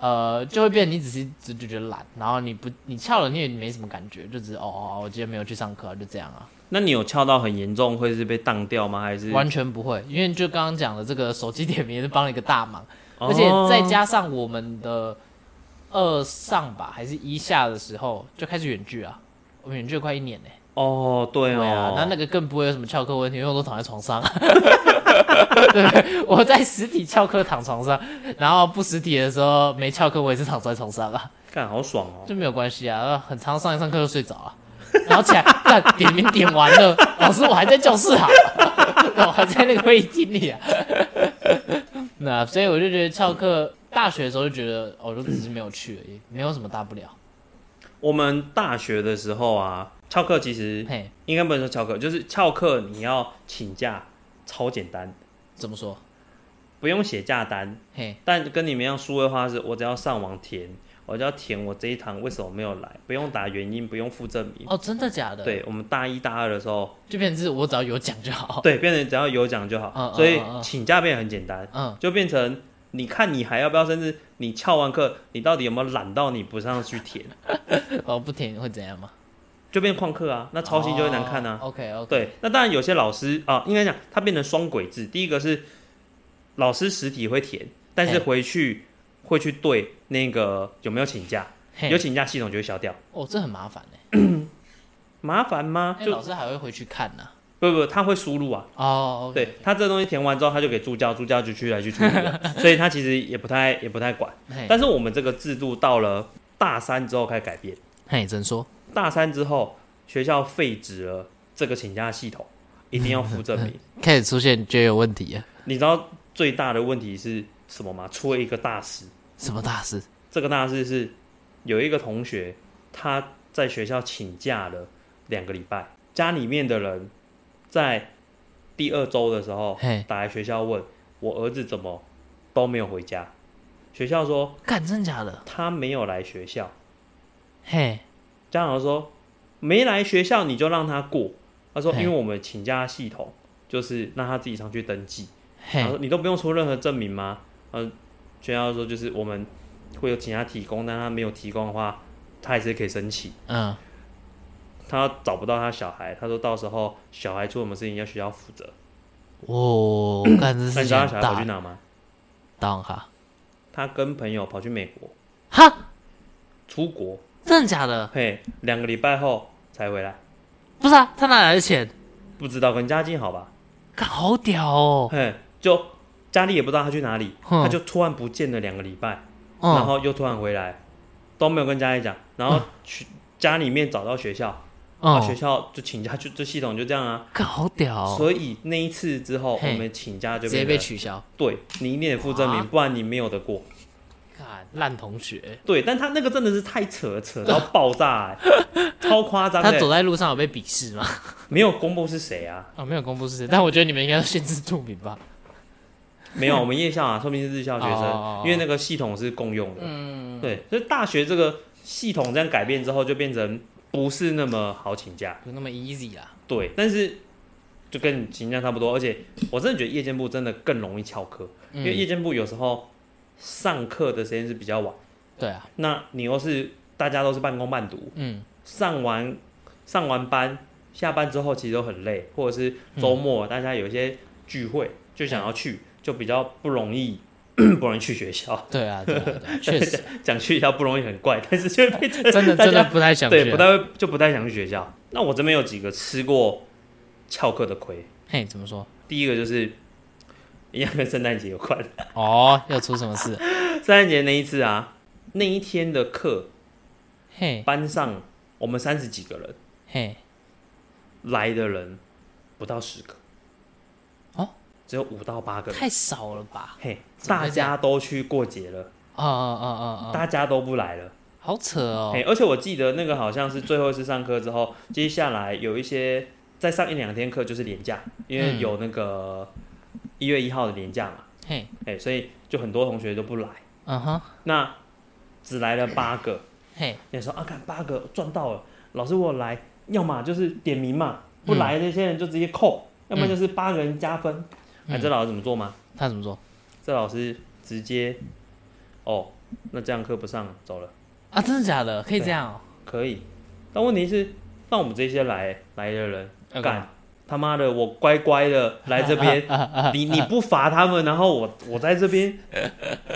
S3: 呃，就会变成你只是只就觉得懒，然后你不你翘了你也没什么感觉，就只是哦哦，哦我今天没有去上课啊，就这样啊，
S2: 那你有翘到很严重，会是被当掉吗？还是
S3: 完全不会，因为就刚刚讲的这个手机点名是帮了一个大忙，
S2: 哦
S3: 而且再加上我们的二上吧还是一下的时候就开始远距啊，我们远距快一年呢、
S2: 哦，对
S3: 对啊
S2: 哦，，
S3: 那那个更不会有什么翘课问题，因为我都躺在床上。对，我在实体翘课躺床上，然后不实体的时候没翘课，我也是躺在床上啊，
S2: 干好爽哦。
S3: 就没有关系啊。很长上一上课就睡着了，然后起来干点名点完了，老师我还在教室啊，我还在那个会议厅里啊。那所以我就觉得翘课，大学的时候就觉得，哦，就只是没有去而已，没有什么大不了。
S2: 我们大学的时候啊，翘课其实
S3: 嘿，
S2: 应该不能说翘课，就是翘课你要请假，超简单，
S3: 怎么说？
S2: 不用写假单。
S3: 嘿，
S2: 但跟你们一样，数位化是我只要上网填，我就要填我这一堂为什么没有来，不用打原因，不用附证明。
S3: 哦，真的假的？，
S2: 对我们大一大二的时候，
S3: 就变成是我只要有讲就好。
S2: 对，变成只要有奖就好，所以请假变得很简单，
S3: 嗯，
S2: 就变成你看你还要不要，甚至你翘完课，你到底有没有懒到你不上去填，
S3: 哦，不填会怎样吗？
S2: 就变旷课啊，那抄袭就会难看啊。
S3: OK OK，
S2: 对，那当然有些老师啊，应该讲他变成双轨制。第一个是老师实体会填，但是回去会去对那个有没有请假，有请假系统就会消掉。
S3: 哦，这很麻烦呢。
S2: 麻烦吗？
S3: 老师还会回去看呢。
S2: 不不，他会输入啊。
S3: 哦，
S2: 对他这东西填完之后，他就给助教，助教就去来去处理了，所以他其实也不太也不太管。但是我们这个制度到了大三之后开始改变，
S3: 嘿，怎说？
S2: 大三之后学校废止了这个请假系统，一定要附证明。
S3: 开始出现觉得有问题了，
S2: 你知道最大的问题是什么吗？出了一个大事，
S3: 什么大事？
S2: 这个大事是有一个同学他在学校请假了两个礼拜，家里面的人在第二周的时候，打来学校问我儿子怎么都没有回家，学校说
S3: 干，真假的？
S2: 他没有来学校，
S3: 嘿，
S2: 家长说没来学校你就让他过，他说因为我们请假系统就是让他自己上去登记。他，说你都不用出任何证明吗？呃，学校说就是我们会有请他提供，但他没有提供的话，他还是可以申请。
S3: 嗯，
S2: 他找不到他小孩，他说到时候小孩出什么事情要学校负责。
S3: 哦，干，这
S2: 那你知道他小孩跑
S3: 大
S2: 去哪吗？
S3: 当哈，
S2: 他跟朋友跑去美国
S3: 哈，
S2: 出国，
S3: 真的假的？
S2: 嘿，两个礼拜后才回来，
S3: 不是啊，他哪来的钱？
S2: 不知道跟家境好吧？
S3: 干，好屌哦！
S2: 嘿，就家里也不知道他去哪里，
S3: 哼
S2: 他就突然不见了两个礼拜，然
S3: 嗯，
S2: 后又突然回来，都没有跟家里讲，然后去家里面找到学校。啊，学
S3: 嗯，
S2: 校就请假，就这系统就这样啊。
S3: 干，好屌哦！
S2: 所以那一次之后，
S3: 嘿
S2: 我们请假就
S3: 直接被取消，
S2: 对你一定得附证明，不然你没有得过。
S3: 干，烂同学。
S2: 对，但他那个真的是太扯了，扯到 爆炸、欸，超夸张的。
S3: 他走在路上有被鄙视吗？
S2: 没有公布是谁啊？
S3: 哦，没有公布是谁，但我觉得你们应该要心知肚明吧？
S2: 没有，我们夜校啊，说明是日校学生，
S3: 哦
S2: 因为那个系统是共用的。
S3: 嗯，
S2: 对，所以大学这个系统这样改变之后，就变成不是那么好请假。
S3: 不那么 easy 啦。
S2: 对，但是就跟你请假差不多，而且我真的觉得夜间部真的更容易翘课，因为夜
S3: 嗯，
S2: 间部有时候上课的时间是比较晚，
S3: 对啊，
S2: 那你又是大家都是半工半读，
S3: 嗯，
S2: 上完上完班下班之后其实都很累，或者是周末大家有一些聚会就想要去，就比较不容易 不容易去学校。
S3: 对啊，对啊，对啊，确实，
S2: 讲去学校不容易很怪，但是
S3: 真的真的不太想去
S2: 对，
S3: 啊。
S2: 不太会就不太想去学校。那我这边有几个吃过翘课的亏，
S3: 嘿，怎么说？
S2: 第一个就是一样跟圣诞节有关。
S3: 哦，又出什么事？
S2: 圣诞节那一次啊，那一天的课，
S3: 嘿，
S2: 班上我们三十几个人，
S3: 嘿，
S2: 来的人不到十个，
S3: 哦，
S2: 只有五到八个人。
S3: 太少了吧？
S2: 嘿，大家都去过节了，
S3: 哦哦哦哦哦，
S2: 大家都不来了。
S3: 好扯哦
S2: 嘿，。而且我记得那个好像是最后一次上课之后，接下来有一些再上一两天课就是年假，因为
S3: 嗯
S2: 有那个一月一号的年假嘛，
S3: 嘿，
S2: 哎，所以就很多同学都不来。
S3: 嗯哼，
S2: 那只来了八个，
S3: 嘿，
S2: 你说啊，看八个赚到了，老师我来，要么就是点名嘛，不
S3: 嗯
S2: 来那些人就直接扣，要么就是八个人加分。哎、
S3: 嗯
S2: 这老师怎么做吗？
S3: 他怎么做
S2: 这老师直接，哦，那这样课不上了，走了，
S3: 啊？真的假的？可以这样哦？
S2: 可以。但问题是，那我们这些来来的人，
S3: 要
S2: 干他妈的，我乖乖的来这边，你你不罚他们，然后我我在这边，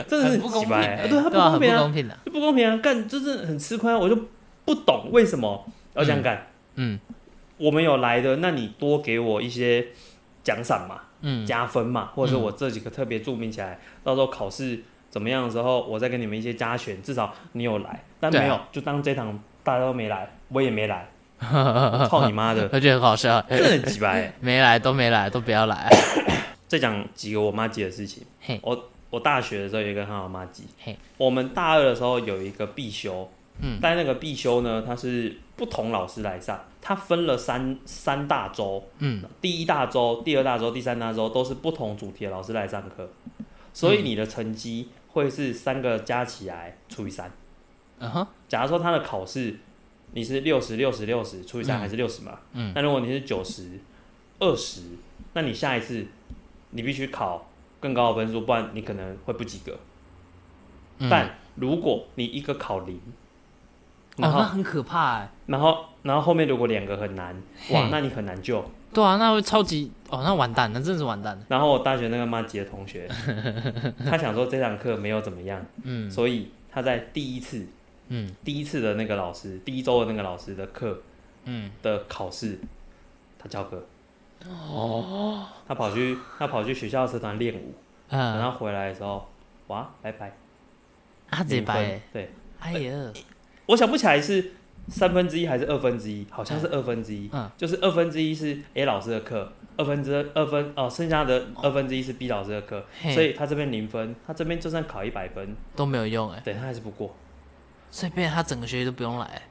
S2: 真的是
S3: 很不公平
S2: 对，他不
S3: 对啊，不
S2: 公平啊，不公平啊，干就是很吃亏啊，我就不懂为什么要这样干。
S3: 嗯
S2: 我们有来的，那你多给我一些奖赏嘛，
S3: 嗯，
S2: 加分嘛，或者是我这几个特别注明起来，到时候考试怎么样的时候，我再给你们一些加权，至少你有来，但没有，就当这堂大家都没来，我也没来，操你妈的，
S3: 我觉得很好笑。
S2: 真的很鸡掰欸。
S3: 没来都没来，都不要来。
S2: 再讲几个我妈记的事情。我我大学的时候有一个很好妈
S3: 急。
S2: 我们大二的时候有一个必修，
S3: 嗯。
S2: 但那个必修呢，它是不同老师来上，它分了三三大周，
S3: 嗯。
S2: 第一大周、第二大周、第三大周都是不同主题的老师来上课，所以你的成绩会是三个加起来除以三。
S3: 嗯。哼，
S2: 假如说他的考试你是六十、六十、六十除以三
S3: 嗯。
S2: 还是六十嘛？
S3: 嗯。
S2: 那如果你是九十、二十，那你下一次你必须考更高的分数，不然你可能会不及格。
S3: 嗯。
S2: 但如果你一个考零，
S3: 哦，
S2: 然后、
S3: 那很可怕哎。
S2: 然后然后后面如果两个很难，哇，那你很难救。
S3: 对啊，那会超级哦，那完蛋，那真是完蛋了。
S2: 然后我大学那个妈级的同学，他想说这堂课没有怎么样，
S3: 嗯
S2: 所以他在第一次
S3: 嗯
S2: 第一次的那个老师，第一周的那个老师的课
S3: 嗯，
S2: 的考试，他教课。哦，他跑去他跑去学校社团练舞，等
S3: 嗯，
S2: 他回来的时候，哇，拜拜，
S3: 他直接
S2: 零分
S3: 掰欸。
S2: 对，
S3: 哎呀，
S2: 我想不起来是三分之一还是二分之一，好像是二分之一。
S3: 嗯
S2: 就是二分之一是 A 老师的课，二分之二分哦，剩下的二分之一是 B 老师的课，
S3: 嘿
S2: 所以他这边零分，他这边就算考一百分，
S3: 都没有用哎，
S2: 对他还是不过，
S3: 所以变成他整个学期都不用来。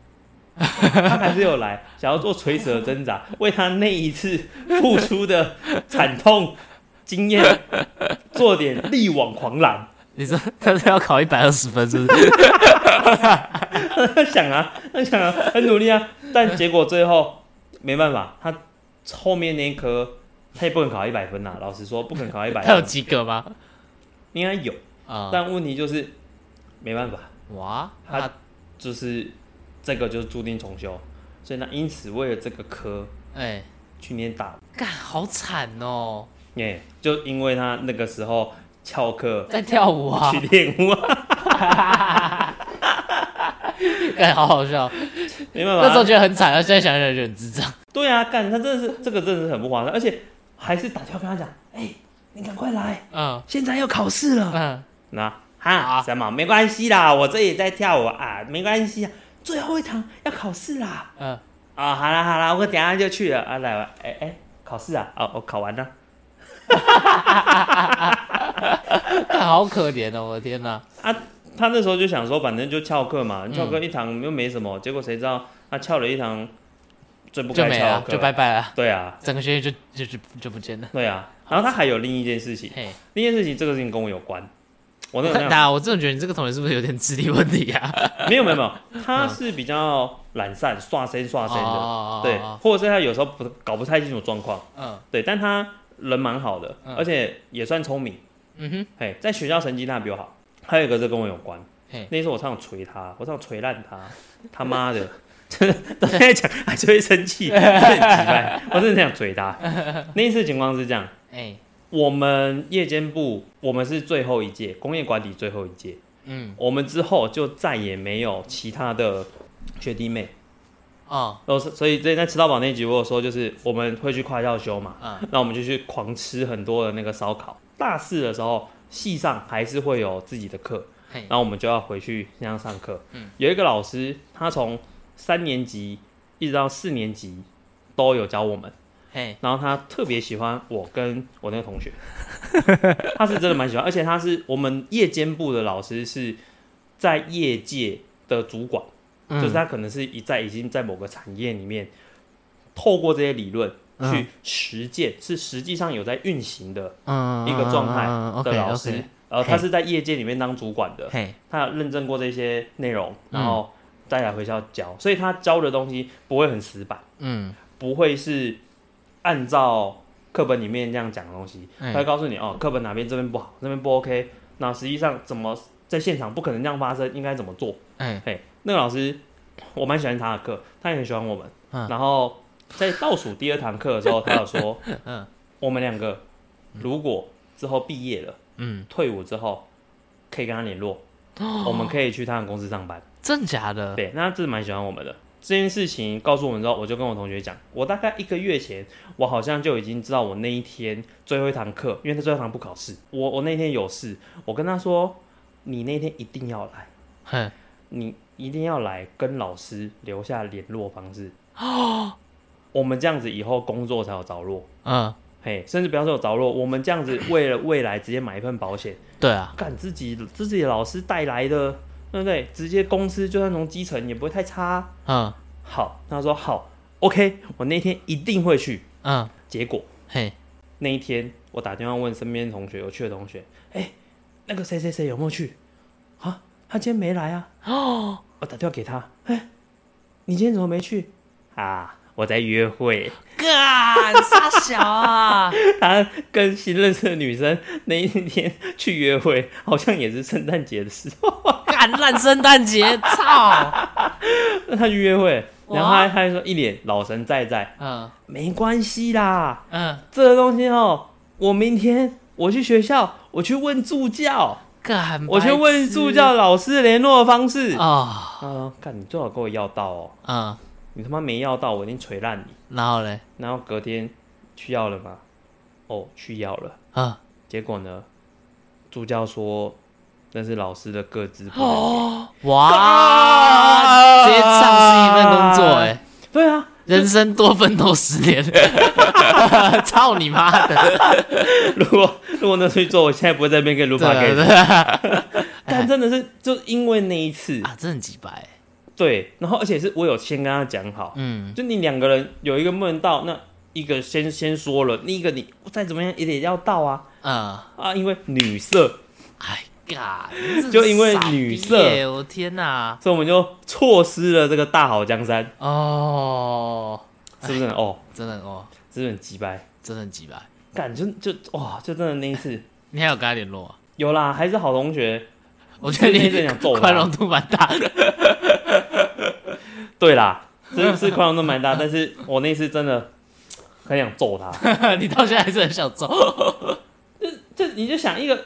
S2: 他还是有来，想要做垂死的挣扎，为他那一次付出的惨痛经验做点力挽狂澜。
S3: 你说他是要考一百二十分，是不是？
S2: 他 想啊，他 想啊，很努力啊，但结果最后没办法，他后面那一科他也不能考一百分呐、老实说，不可能考一百
S3: 他有，及格吗？
S2: 应该有，
S3: 啊，
S2: 但问题就是没办法，
S3: 哇，
S2: 他
S3: 他
S2: 就是这个就是注定重修，所以呢，因此为了这个科
S3: 哎，
S2: 去年打，
S3: 干好惨哦，
S2: 耶、就因为他那个时候翘课
S3: 在跳舞啊。
S2: 去，练舞啊，
S3: 干好好笑。
S2: 没办法啊，
S3: 那时候觉得很惨啊，现在想想就很智障。
S2: 对啊，干他真的是这个真的是很不划算，而且还是打电话跟他讲，哎、你赶快来，
S3: 嗯
S2: 现在要考试了。
S3: 嗯，
S2: 那哈
S3: 啊
S2: 什么没关系啦，我这也在跳舞啊，没关系啊，最后一堂要考试啦。
S3: 嗯，
S2: 啊、好啦好啦，我等下就去了啊，来吧，哎、哎、考试啊，哦，我考完了。
S3: 干 好可怜哦，我的天哪！
S2: 他那时候就想说，反正就翘课嘛，
S3: 嗯。
S2: 翘课一堂又没什么，结果谁知道他翘了一堂最不
S3: 就没了，就拜拜了，
S2: 对啊，
S3: 整个学期就就就就不见了。
S2: 对啊。然后他还有另一件事情，
S3: 嘿，
S2: 另一件事情这个事情跟我有关，我那个那样
S3: 那我真的觉得你这个同学是不是有点智力问题啊？
S2: 没有没有没有，他是比较懒散、刷身刷身的，
S3: 哦
S2: 对，或者是他有时候不搞不太清楚状况，
S3: 嗯。
S2: 对，但他人蛮好的，
S3: 嗯。
S2: 而且也算聪明，
S3: 嗯哼，
S2: 嘿，在学校成绩他比我好。还有一个是跟我有关，那时候我常常捶他，我常常捶烂他，他妈的，真的，到现在讲还是会生气，很奇怪，我真的很想捶他。那一次情况是这样，
S3: 哎，
S2: 我们夜间部我们是最后一届工业管理最后一届，
S3: 嗯，
S2: 我们之后就再也没有其他的学弟妹。
S3: 哦，
S2: 然后是所以在在吃到饱那集我有说，就是我们会去跨校修嘛，
S3: 嗯，
S2: 那我们就去狂吃很多的那个烧烤。大四的时候，系上还是会有自己的课，然后我们就要回去那样上课。
S3: 嗯。
S2: 有一个老师，他从三年级一直到四年级都有教我们，
S3: 嘿，
S2: 然后他特别喜欢我跟我那个同学，他是真的蛮喜欢，而且他是我们夜间部的老师，是在业界的主管，
S3: 嗯。
S2: 就是他可能是一在已经在某个产业里面，透过这些理论
S3: 嗯
S2: 去实践，是实际上有在运行的
S3: 嗯
S2: 一个状态
S3: 态
S2: 的老师，然后他是在业界里面当主管的，他有认证过这些内容，
S3: 嗯
S2: 然后再来回校教，所以他教的东西不会很死板，
S3: 嗯，
S2: 不会是按照课本里面这样讲的东西，
S3: 嗯
S2: 他会告诉你哦，课本哪边这边不好，这边不 OK，那实际上怎么在现场不可能这样发生，应该怎么做？
S3: 哎，
S2: 嘿，那个老师我蛮喜欢他的课，他也很喜欢我们，
S3: 嗯
S2: 然后在倒数第二堂课的时候，他有说，
S3: 嗯
S2: 我们两个如果之后毕业了，
S3: 嗯，
S2: 退伍之后可以跟他联络，我们可以去他的公司上班。
S3: 真假的？
S2: 对，那他真的蛮喜欢我们的。这件事情告诉我们之后，我就跟我同学讲，我大概一个月前，我好像就已经知道我那一天最后一堂课，因为他最后一堂不考试，我我那天有事，我跟他说，你那天一定要来，
S3: 哼，
S2: 你一定要来跟老师留下联络方式。我们这样子以后工作才有着落，
S3: 嗯，
S2: 嘿，甚至不要说有着落，我们这样子为了未来直接买一份保险，
S3: 对啊，
S2: 干自己自己的老师带来的，对不对？直接公司就算从基层也不会太差。
S3: 嗯
S2: 好，他说好，OK，我那天一定会去。
S3: 嗯，
S2: 结果
S3: 嘿，
S2: 那一天我打电话问身边同学有去的同学，哎、那个谁谁谁有没有去？啊，他今天没来啊。哦，我打电话给他，哎、你今天怎么没去？啊，我在约会。
S3: 干 傻小啊！
S2: 他跟新认识的女生那一天去约会，好像也是圣诞节的时候。
S3: 干烂圣诞节，操！
S2: 那 他去约会，然后他他还说一脸老神在在，
S3: 嗯
S2: 没关系啦，
S3: 嗯，
S2: 这个东西哦，我明天我去学校，我去问助教，
S3: 干，
S2: 我去问助教老师联络方式。啊、
S3: 哦，
S2: 干你最好给我要到哦，
S3: 嗯，
S2: 你他妈没要到，我一定锤烂你。
S3: 然后嘞，
S2: 然后隔天去要了吗？哦，去要了。
S3: 啊，
S2: 结果呢，助教说那是老师的个资不能给。
S3: 哇，直接丧失一份工作，哎，
S2: 对啊，
S3: 人生多奋斗十年，操你妈的！
S2: 如果如果那去做，我现在不会在那边跟卢
S3: 对啊
S2: 帕给。
S3: 对啊
S2: 但真的是就因为那一次，
S3: 啊，真的很几百，
S2: 对，然后而且是我有先跟他讲好，
S3: 嗯，
S2: 就你两个人有一个不能到，那一个先先说了，另一个你再怎么样也得要到啊
S3: 嗯，
S2: 啊，因为女色，
S3: 哎呀，
S2: 就因为女色
S3: 我天哪！
S2: 所以我们就错失了这个大好江山，
S3: 哦，
S2: 是不是很？哦，
S3: 真的哦，
S2: 是不是很鸡掰？
S3: 真的很几百。
S2: 干就就哇，就真的那一次
S3: 你还有跟他联络啊？
S2: 有啦，还是好同学。
S3: 我觉得
S2: 那一阵
S3: 你
S2: 想揍他
S3: 宽容度蛮大的。
S2: 对啦，是是宽容度蛮大，但是我那次真的很想揍他。
S3: 你到现在还是很想揍。
S2: 就就你就想一个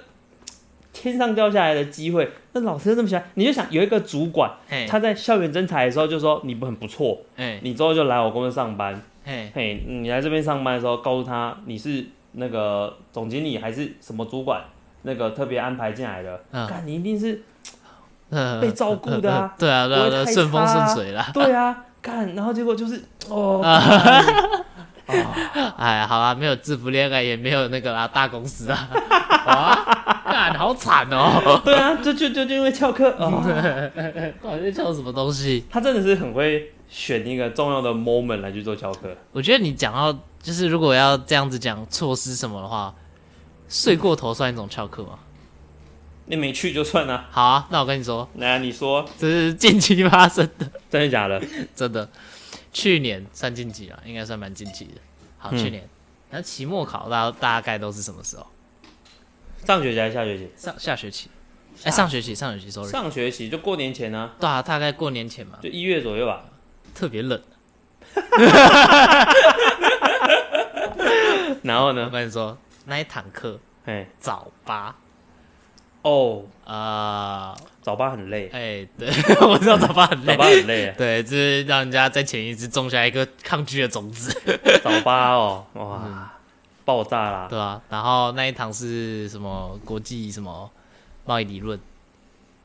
S2: 天上掉下来的机会，那老师这么喜欢，你就想有一个主管，
S3: 嘿，
S2: 他在校园征才的时候就说你不很不错，
S3: 哎
S2: 你之后就来我公司上班。
S3: 嘿，
S2: 嘿，你来这边上班的时候，告诉他你是那个总经理还是什么主管，那个特别安排进来的，
S3: 嗯
S2: 看你一定是
S3: 呃
S2: 被照顾的啊
S3: 对啊，对啊，顺风顺水啦。
S2: 对啊，看，然后结果就是哦，
S3: 哎，好啊，没有制服恋爱，也没有那个啦，大公司啊。哇，干，好惨哦！
S2: 对啊，就就就就因为翘课哦，
S3: 到底在翘什么东西？
S2: 他真的是很会选一个重要的 moment 来去做翘课。
S3: 我觉得你讲到，就是如果要这样子讲措施什么的话，睡过头算一种翘课吗？
S2: 你没去就算了，
S3: 好啊，那我跟你说，
S2: 来你说
S3: 这是近期发生的，
S2: 真的假的？
S3: 真的。去年算近期了，应该算蛮近期的。好，
S2: 嗯
S3: 去年，那期末考大大概都是什么时候？
S2: 上学期还是下学期？
S3: 上下学期？哎、上学期，上学期，sorry。
S2: 上学期就过年前呢、
S3: 对啊，大概过年前嘛，
S2: 就一月左右吧。
S3: 特别冷。
S2: 然后
S3: 我
S2: 呢？
S3: 跟你说，那一堂课
S2: 哎，
S3: 早八，
S2: 哦，
S3: 啊，
S2: 早八很累，
S3: 哎，对，我知道早八很累。
S2: 早八，很累，
S3: 对，就是让人家在潜意识种下一个抗拒的种子，
S2: 早八哦，哇，爆炸啦！
S3: 对啊、然后那一堂是什么国际什么贸易理论，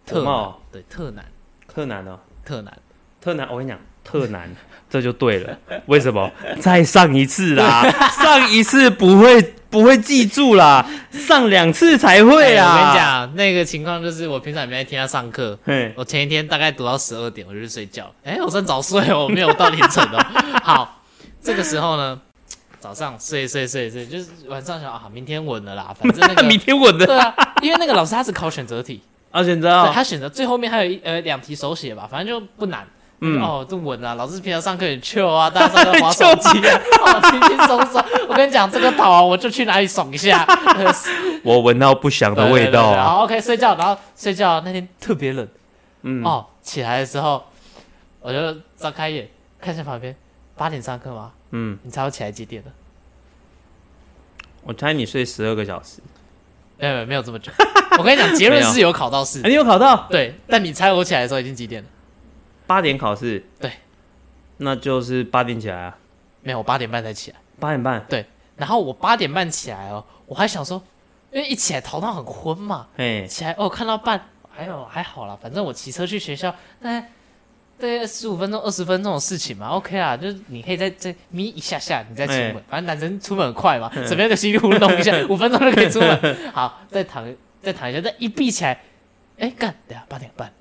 S3: 特难对，特难，
S2: 特难哦，
S3: 特难，
S2: 特难，我跟你讲，特难，这就对了。为什么？再上一次啦，上一次不会不会记住啦，上两次才会啊！
S3: 哎我跟你，讲，那个情况就是我平常也没在听他上课，我前一天大概读到十二点，我就去睡觉。哎、我算早睡哦，我没有到凌晨哦。好，这个时候呢，早上睡睡睡睡，就是晚上想啊，明天稳了啦，反正那个
S2: 明天稳的
S3: 对啊，因为那个老师他只考选择题，
S2: 啊，选择
S3: 他选择最后面还有一呃两题手写吧，反正就不难。
S2: 嗯
S3: 哦，这稳啊！老师平常上课很 chill 啊，大家上课划手机啊，哦，轻轻松松。我跟你讲，这个考完我就去哪里爽一下，呃
S2: 我闻到不祥的味道
S3: 好，OK，睡觉，然后睡觉那天特别冷，
S2: 嗯，
S3: 哦，起来的时候我就张开眼看向旁边，八点上课吗？
S2: 嗯，
S3: 你猜我起来几点了？
S2: 我猜你睡十二个小时，
S3: 没有没有没有这么久。我跟你讲，结论是有考到试
S2: 哎，，你有考到
S3: 对，但你猜我起来的时候已经几点了？
S2: 八点考试，
S3: 对，
S2: 那就是八点起来啊，
S3: 没有，我八点半才起来。
S2: 八点半，对。
S3: 然后我八点半起来哦，我还想说，因为一起来头脑很昏嘛，
S2: 哎，
S3: 起来哦看到半，还有还好啦，反正我骑车去学校，大概大概十五分钟、二十分钟的事情嘛，OK 啊，就是你可以再再眯一下下，你再出门，
S2: 哎
S3: 反正男生出门很快嘛，随便就稀里糊弄一下，五分钟就可以出门。好，再躺再躺一下，再一闭起来，哎干，等下八点半。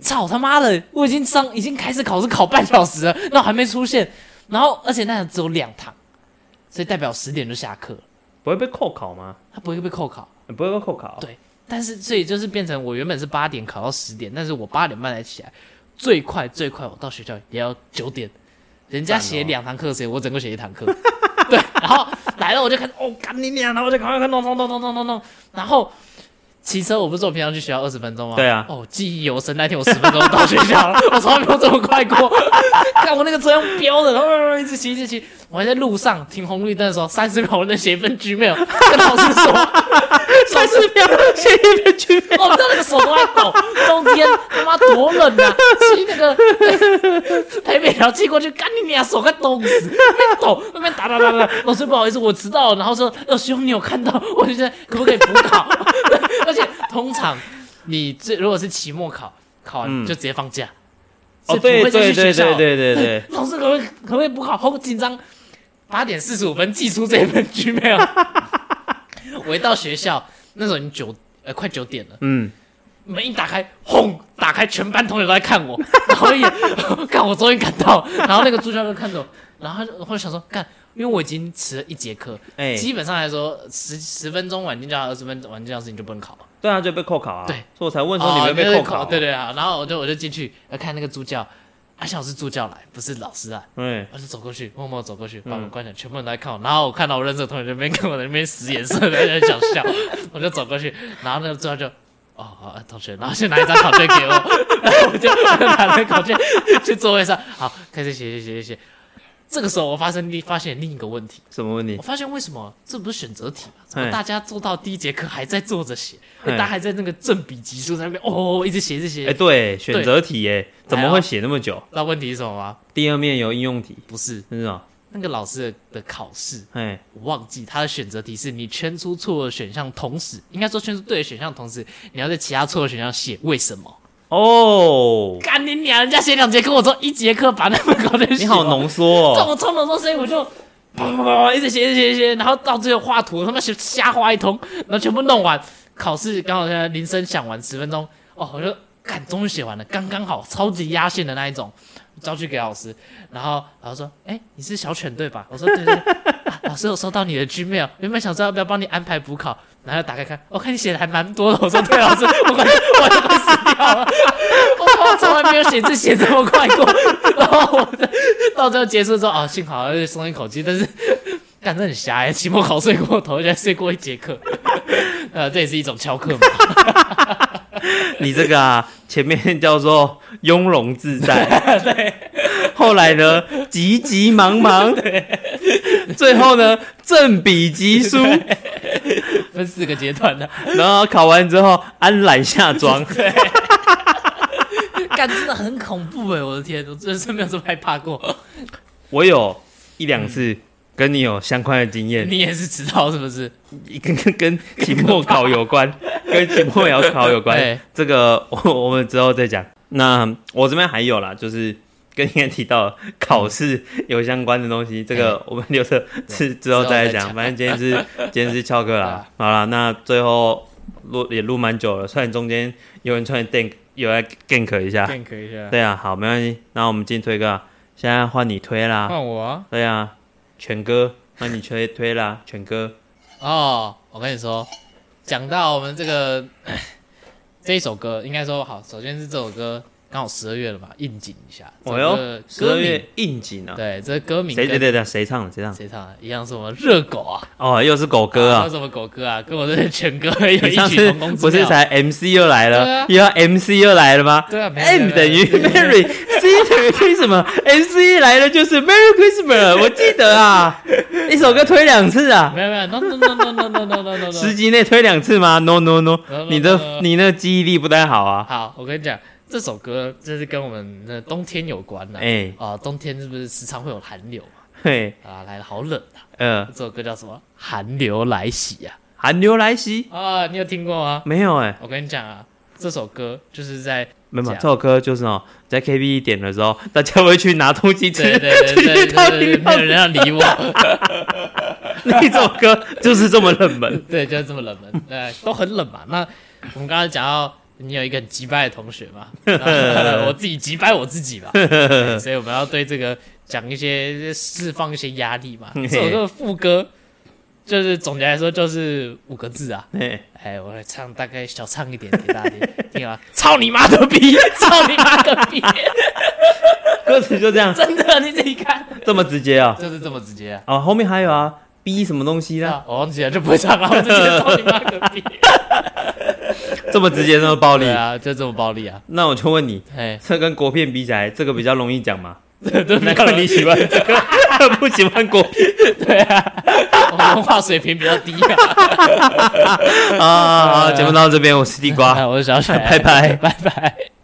S3: 操他妈的！我已经上，已经开始考试考半小时了，那我还没出现，然后而且那只有两堂，所以代表十点就下课了，
S2: 不会被扣考吗？
S3: 他不会被扣考。
S2: 不会被扣考，
S3: 对但是所以就是变成我原本是八点考到十点，但是我八点半才起来，最快最快我到学校也要九点，人家写两堂课的时间，我整个写一堂课，对，然后来了我就看，哦，干你娘，然后我就赶快看弄弄弄弄弄弄弄，然后。骑车，我不是说我平常去学校二十分钟吗？
S2: 对啊
S3: 哦，记忆犹深。那天我十分钟到学校了，我从来没有这么快过。看我那个车用飙的，然后一直骑一直骑。我还在路上停红绿灯的时候，三十秒我能写一份 Gmail，跟老师说，
S2: 三十秒写一篇剧
S3: 哦，你知道那个手都在抖，冬天他妈多冷啊！骑那个 台北桥骑过去，干你娘，手快冻死，那边抖，那边打打打打。老师不好意思，我迟到了。然后说，老师你有看到？我就在可不可以补考？而且通常你这如果是期末考，考完
S2: 嗯
S3: 就直接放假。
S2: 哦，对对对对对对对，
S3: 老师可不可以可不可以补考？好紧张，八点四十五分寄出这份 Gmail。我一到学校，那时候已经九呃快九点了。
S2: 嗯，
S3: 门一打开，轰！打开，全班同学都在看我，然后也，看我终于赶到，然后那个助教就看着我，然后他就我就想说，干，因为我已经迟了一节课，
S2: 哎，
S3: 基本上来说，十十分钟晚进教室，二十分钟晚进教室你就不能考了。
S2: 对啊，就被扣考啊，
S3: 对，
S2: 所以我才问说你会
S3: 哦就是
S2: 被扣考，
S3: 对，对啊，然后我就我就进去要看那个助教，啊，幸好是助教来，不是老师啊。
S2: 对，
S3: 我就走过去，默默走过去，把门关起来，全部人都在看我。然后我看到我认识的同学在那边跟我在那边使眼色，在那边想笑，我就走过去，然后那个助教就。哦，好，同学，然后先拿一张考卷给我，然 后我就拿那个考卷去座位上，好，开始写写写写写。这个时候我发生发现另一个问题，
S2: 什么问题
S3: 我？发现为什么这不是选择题吗？怎么大家做到第一节课还在坐着写，大家还在那个正比级数在那边哦，一直写一直写。
S2: 哎，对，选择题，哎，怎么会写那么久？
S3: 那问题是什么吗？
S2: 第二面有应用题，
S3: 不是
S2: 是吗？
S3: 那个老师的的考试，
S2: 哎，
S3: 我忘记他的选择题是你圈出错的选项，同时应该说圈出对的选项，同时你要在其他错的选项写为什么。
S2: 哦，
S3: 干你娘！人家写两节课，我做一节课把那么高的
S2: 你好浓缩哦，
S3: 这我超浓缩，所以我就啪啪啪啪一直写，一直写，一直写，然后到最后画图，他妈写瞎画一通，然后全部弄完。考试刚好现在铃声响完十分钟，哦，我就干，终于写完了，刚刚好，超级压线的那一种，交去给老师，然后老师说：“哎、你是小犬对吧？”我说：“对对对。啊”老师有收到你的 Gmail，原本想知道要不要帮你安排补考，然后打开看，我、看你写的还蛮多的。我说：“对，老师，我快我就快死掉了，我从来没有写字写这么快过。”然后我到最后结束之后，哦，幸好又松一口气，但是干这很瞎哎，期末考睡过头，现在睡过一节课，呃，这也是一种翘课嘛。
S2: 你这个啊，前面叫做雍容自在，对，后来呢，急急忙忙，最后呢正比级数，
S3: 分四个阶段的，
S2: 然后考完之后安然下庄。
S3: 干真的很恐怖哎！我的天，我真的是没有这么害怕过。
S2: 我有一两次跟你有相关的经验，
S3: 你也是知道是不是？
S2: 跟跟跟期末考有关，跟期末要考有关
S3: 对。
S2: 这个我我们之后再讲。那我这边还有啦，就是跟你刚才提到考试有相关的东西，这个我们留着是之后再讲。
S3: 之后再讲
S2: 反正今天是 今天是翘课啦。好了，那最后录也录蛮久了，虽然中间有人突然 gank 有来 gank 一下
S3: ，gank 一下，
S2: 对啊，好，没关系。那我们进推歌啊，现在换你推啦。
S3: 换我啊！
S2: 对啊，全哥，那你推推啦，全哥。
S3: 哦，我跟你说，讲到我们这个 这一首歌，应该说好，首先是这首歌刚好十二月了吧，应景一下。
S2: 我哟，十二月应景呢。
S3: 对，这歌名。
S2: 谁对对对，谁唱的？谁唱？
S3: 谁唱？一样是什么热狗啊？
S2: 哦，又是狗哥啊。
S3: 什么狗哥啊？跟我的全哥有异曲同工。
S2: 不是才 MC 又来了？又要 MC 又来了吗？
S3: 对啊。
S2: M 等于 Mary，C 等于推什么？MC 来了就是 Merry Christmas，我记得啊。一首歌推两次啊？
S3: 没有没有，No No No No No No No No No，
S2: 十集内推两次吗？No No No，你的你的记忆力不太好啊。
S3: 好，我跟你讲。这首歌就是跟我们的冬天有关的。
S2: 哎，
S3: 啊，冬天是不是时常会有寒流嘛？
S2: 嘿，
S3: 啊，来了，好冷啊！
S2: 呃，
S3: 这首歌叫什么？寒流来袭啊！
S2: 寒流来袭，
S3: 啊，你有听过吗？
S2: 没有哎，
S3: 我跟你讲啊，这首歌就是在
S2: 没有，这首歌就是哦，在 KTV 点的时候，大家会去拿东西吃，
S3: 对对对对对对，没有人要理我，
S2: 那首歌就是这么冷门。
S3: 对，就是这么冷门，对，都很冷嘛。那我们刚才讲到你有一个很击败的同学嘛，我自己击败我自己吧，所以我们要对这个讲一些释放一些压力嘛。这首歌副歌就是总结来说就是五个字啊，
S2: 嘿。
S3: 哎，我来唱大概小唱一点给大家听，听啊，操你妈的逼，操你妈的逼，
S2: 歌词就这样，
S3: 真的你自己看，
S2: 这么直接啊！
S3: 就是这么直接啊。
S2: 哦，后面还有啊，B 什么东西呢？
S3: 啊，我忘记了就不会唱了，我直接操你妈个逼。
S2: 这么直接，这么暴力。
S3: 啊，就这么暴力啊！
S2: 那我就问你，
S3: 哎，
S2: 这跟国片比起来，这个比较容易讲吗？
S3: 对
S2: 难怪你喜欢这个，不喜欢国片
S3: 对啊，我文化水平比较低啊。
S2: 啊！好节目到这边，我是地瓜，
S3: 哎我是小雪，
S2: 拜拜
S3: 拜拜。